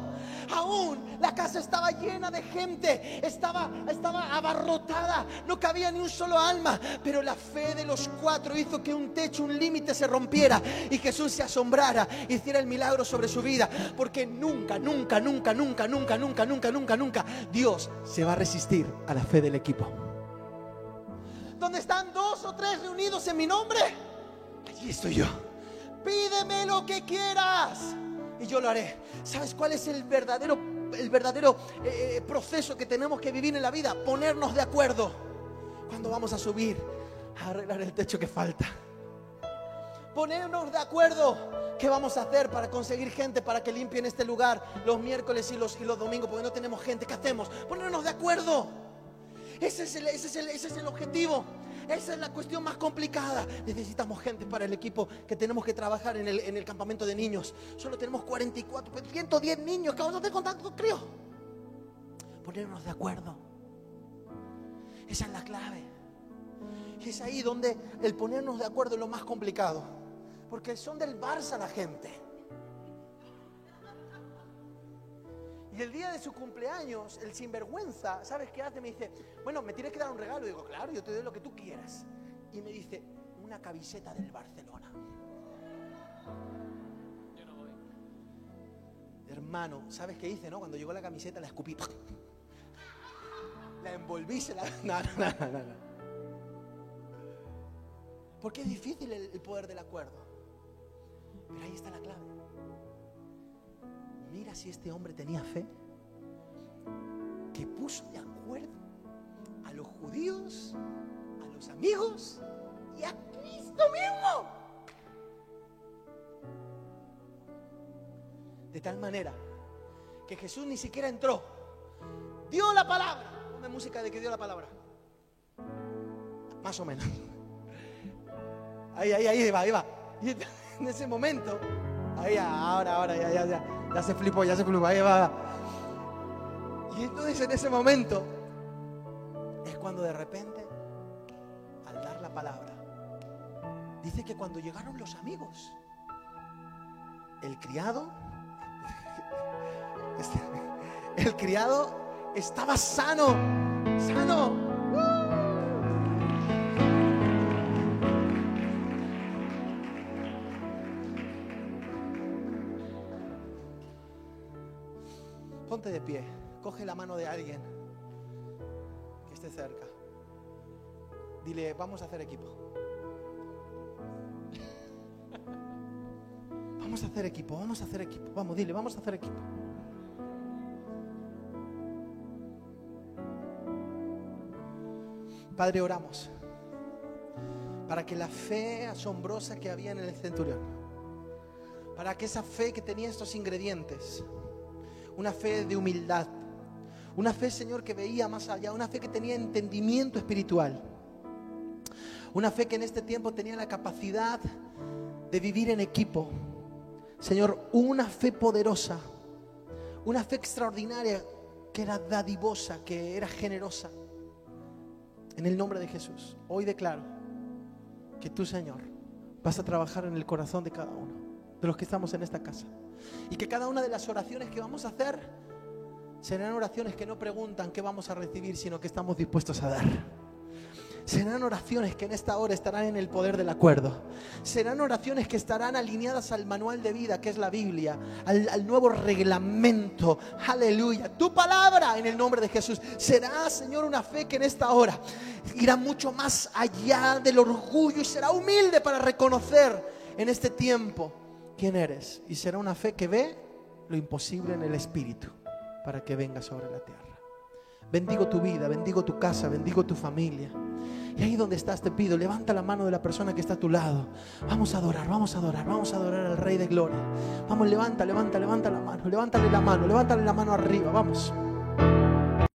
Aún la casa estaba llena de gente, estaba, estaba abarrotada, no cabía ni un solo alma, pero la fe de los cuatro hizo que un techo, un límite se rompiera y Jesús se asombrara, hiciera el milagro sobre su vida, porque nunca, nunca, nunca, nunca, nunca, nunca, nunca, nunca, nunca, Dios se va a resistir a la fe del equipo. Donde están dos o tres reunidos en mi nombre, allí estoy yo. Pídeme lo que quieras y yo lo haré. ¿Sabes cuál es el verdadero, el verdadero eh, proceso que tenemos que vivir en la vida? Ponernos de acuerdo. ¿Cuándo vamos a subir a arreglar el techo que falta? Ponernos de acuerdo qué vamos a hacer para conseguir gente para que limpien este lugar los miércoles y los, y los domingos, porque no tenemos gente. ¿Qué hacemos? Ponernos de acuerdo. Ese es el, ese es el, ese es el objetivo. Esa es la cuestión más complicada. Necesitamos gente para el equipo que tenemos que trabajar en el, en el campamento de niños. Solo tenemos 44, 110 niños que vamos a hacer contacto, creo. Ponernos de acuerdo. Esa es la clave. Es ahí donde el ponernos de acuerdo es lo más complicado. Porque son del Barça la gente. Y el día de su cumpleaños, el sinvergüenza, ¿sabes qué hace? Me dice, bueno, me tienes que dar un regalo. Y digo, claro, yo te doy lo que tú quieras. Y me dice, una camiseta del Barcelona. Hermano, ¿sabes qué hice, no? Cuando llegó la camiseta la escupí. La envolví, se la... No, no, no, no, no. Porque es difícil el, el poder del acuerdo. Pero ahí está la clave. Mira si este hombre tenía fe, que puso de acuerdo a los judíos, a los amigos y a Cristo mismo. De tal manera que Jesús ni siquiera entró, dio la palabra. Ponme música de que dio la palabra. Más o menos. Ahí, ahí, ahí va, ahí va. Y en ese momento, ahí, ahora, ahora, ya, ya, ya. Ya se flipó, ya se flipó, ahí va. Y entonces en ese momento es cuando de repente, al dar la palabra, dice que cuando llegaron los amigos, el criado, el criado estaba sano, sano. De pie, coge la mano de alguien que esté cerca. Dile, vamos a hacer equipo. Vamos a hacer equipo, vamos a hacer equipo. Vamos, dile, vamos a hacer equipo. Padre, oramos para que la fe asombrosa que había en el centurión, para que esa fe que tenía estos ingredientes, una fe de humildad, una fe, Señor, que veía más allá, una fe que tenía entendimiento espiritual, una fe que en este tiempo tenía la capacidad de vivir en equipo. Señor, una fe poderosa, una fe extraordinaria que era dadivosa, que era generosa. En el nombre de Jesús, hoy declaro que tú, Señor, vas a trabajar en el corazón de cada uno, de los que estamos en esta casa. Y que cada una de las oraciones que vamos a hacer serán oraciones que no preguntan qué vamos a recibir, sino que estamos dispuestos a dar. Serán oraciones que en esta hora estarán en el poder del acuerdo. Serán oraciones que estarán alineadas al manual de vida, que es la Biblia, al, nuevo reglamento. Aleluya. Tu palabra en el nombre de Jesús. Será, Señor, una fe que en esta hora irá mucho más allá del orgullo y será humilde para reconocer en este tiempo quién eres. Y será una fe que ve lo imposible en el Espíritu para que venga sobre la tierra. Bendigo tu vida, bendigo tu casa, bendigo tu familia. Y ahí donde estás te pido, levanta la mano de la persona que está a tu lado. Vamos a adorar, vamos a adorar, vamos a adorar al Rey de Gloria. Vamos, levanta, levanta, levanta la mano, levántale la mano, levántale la mano arriba, vamos.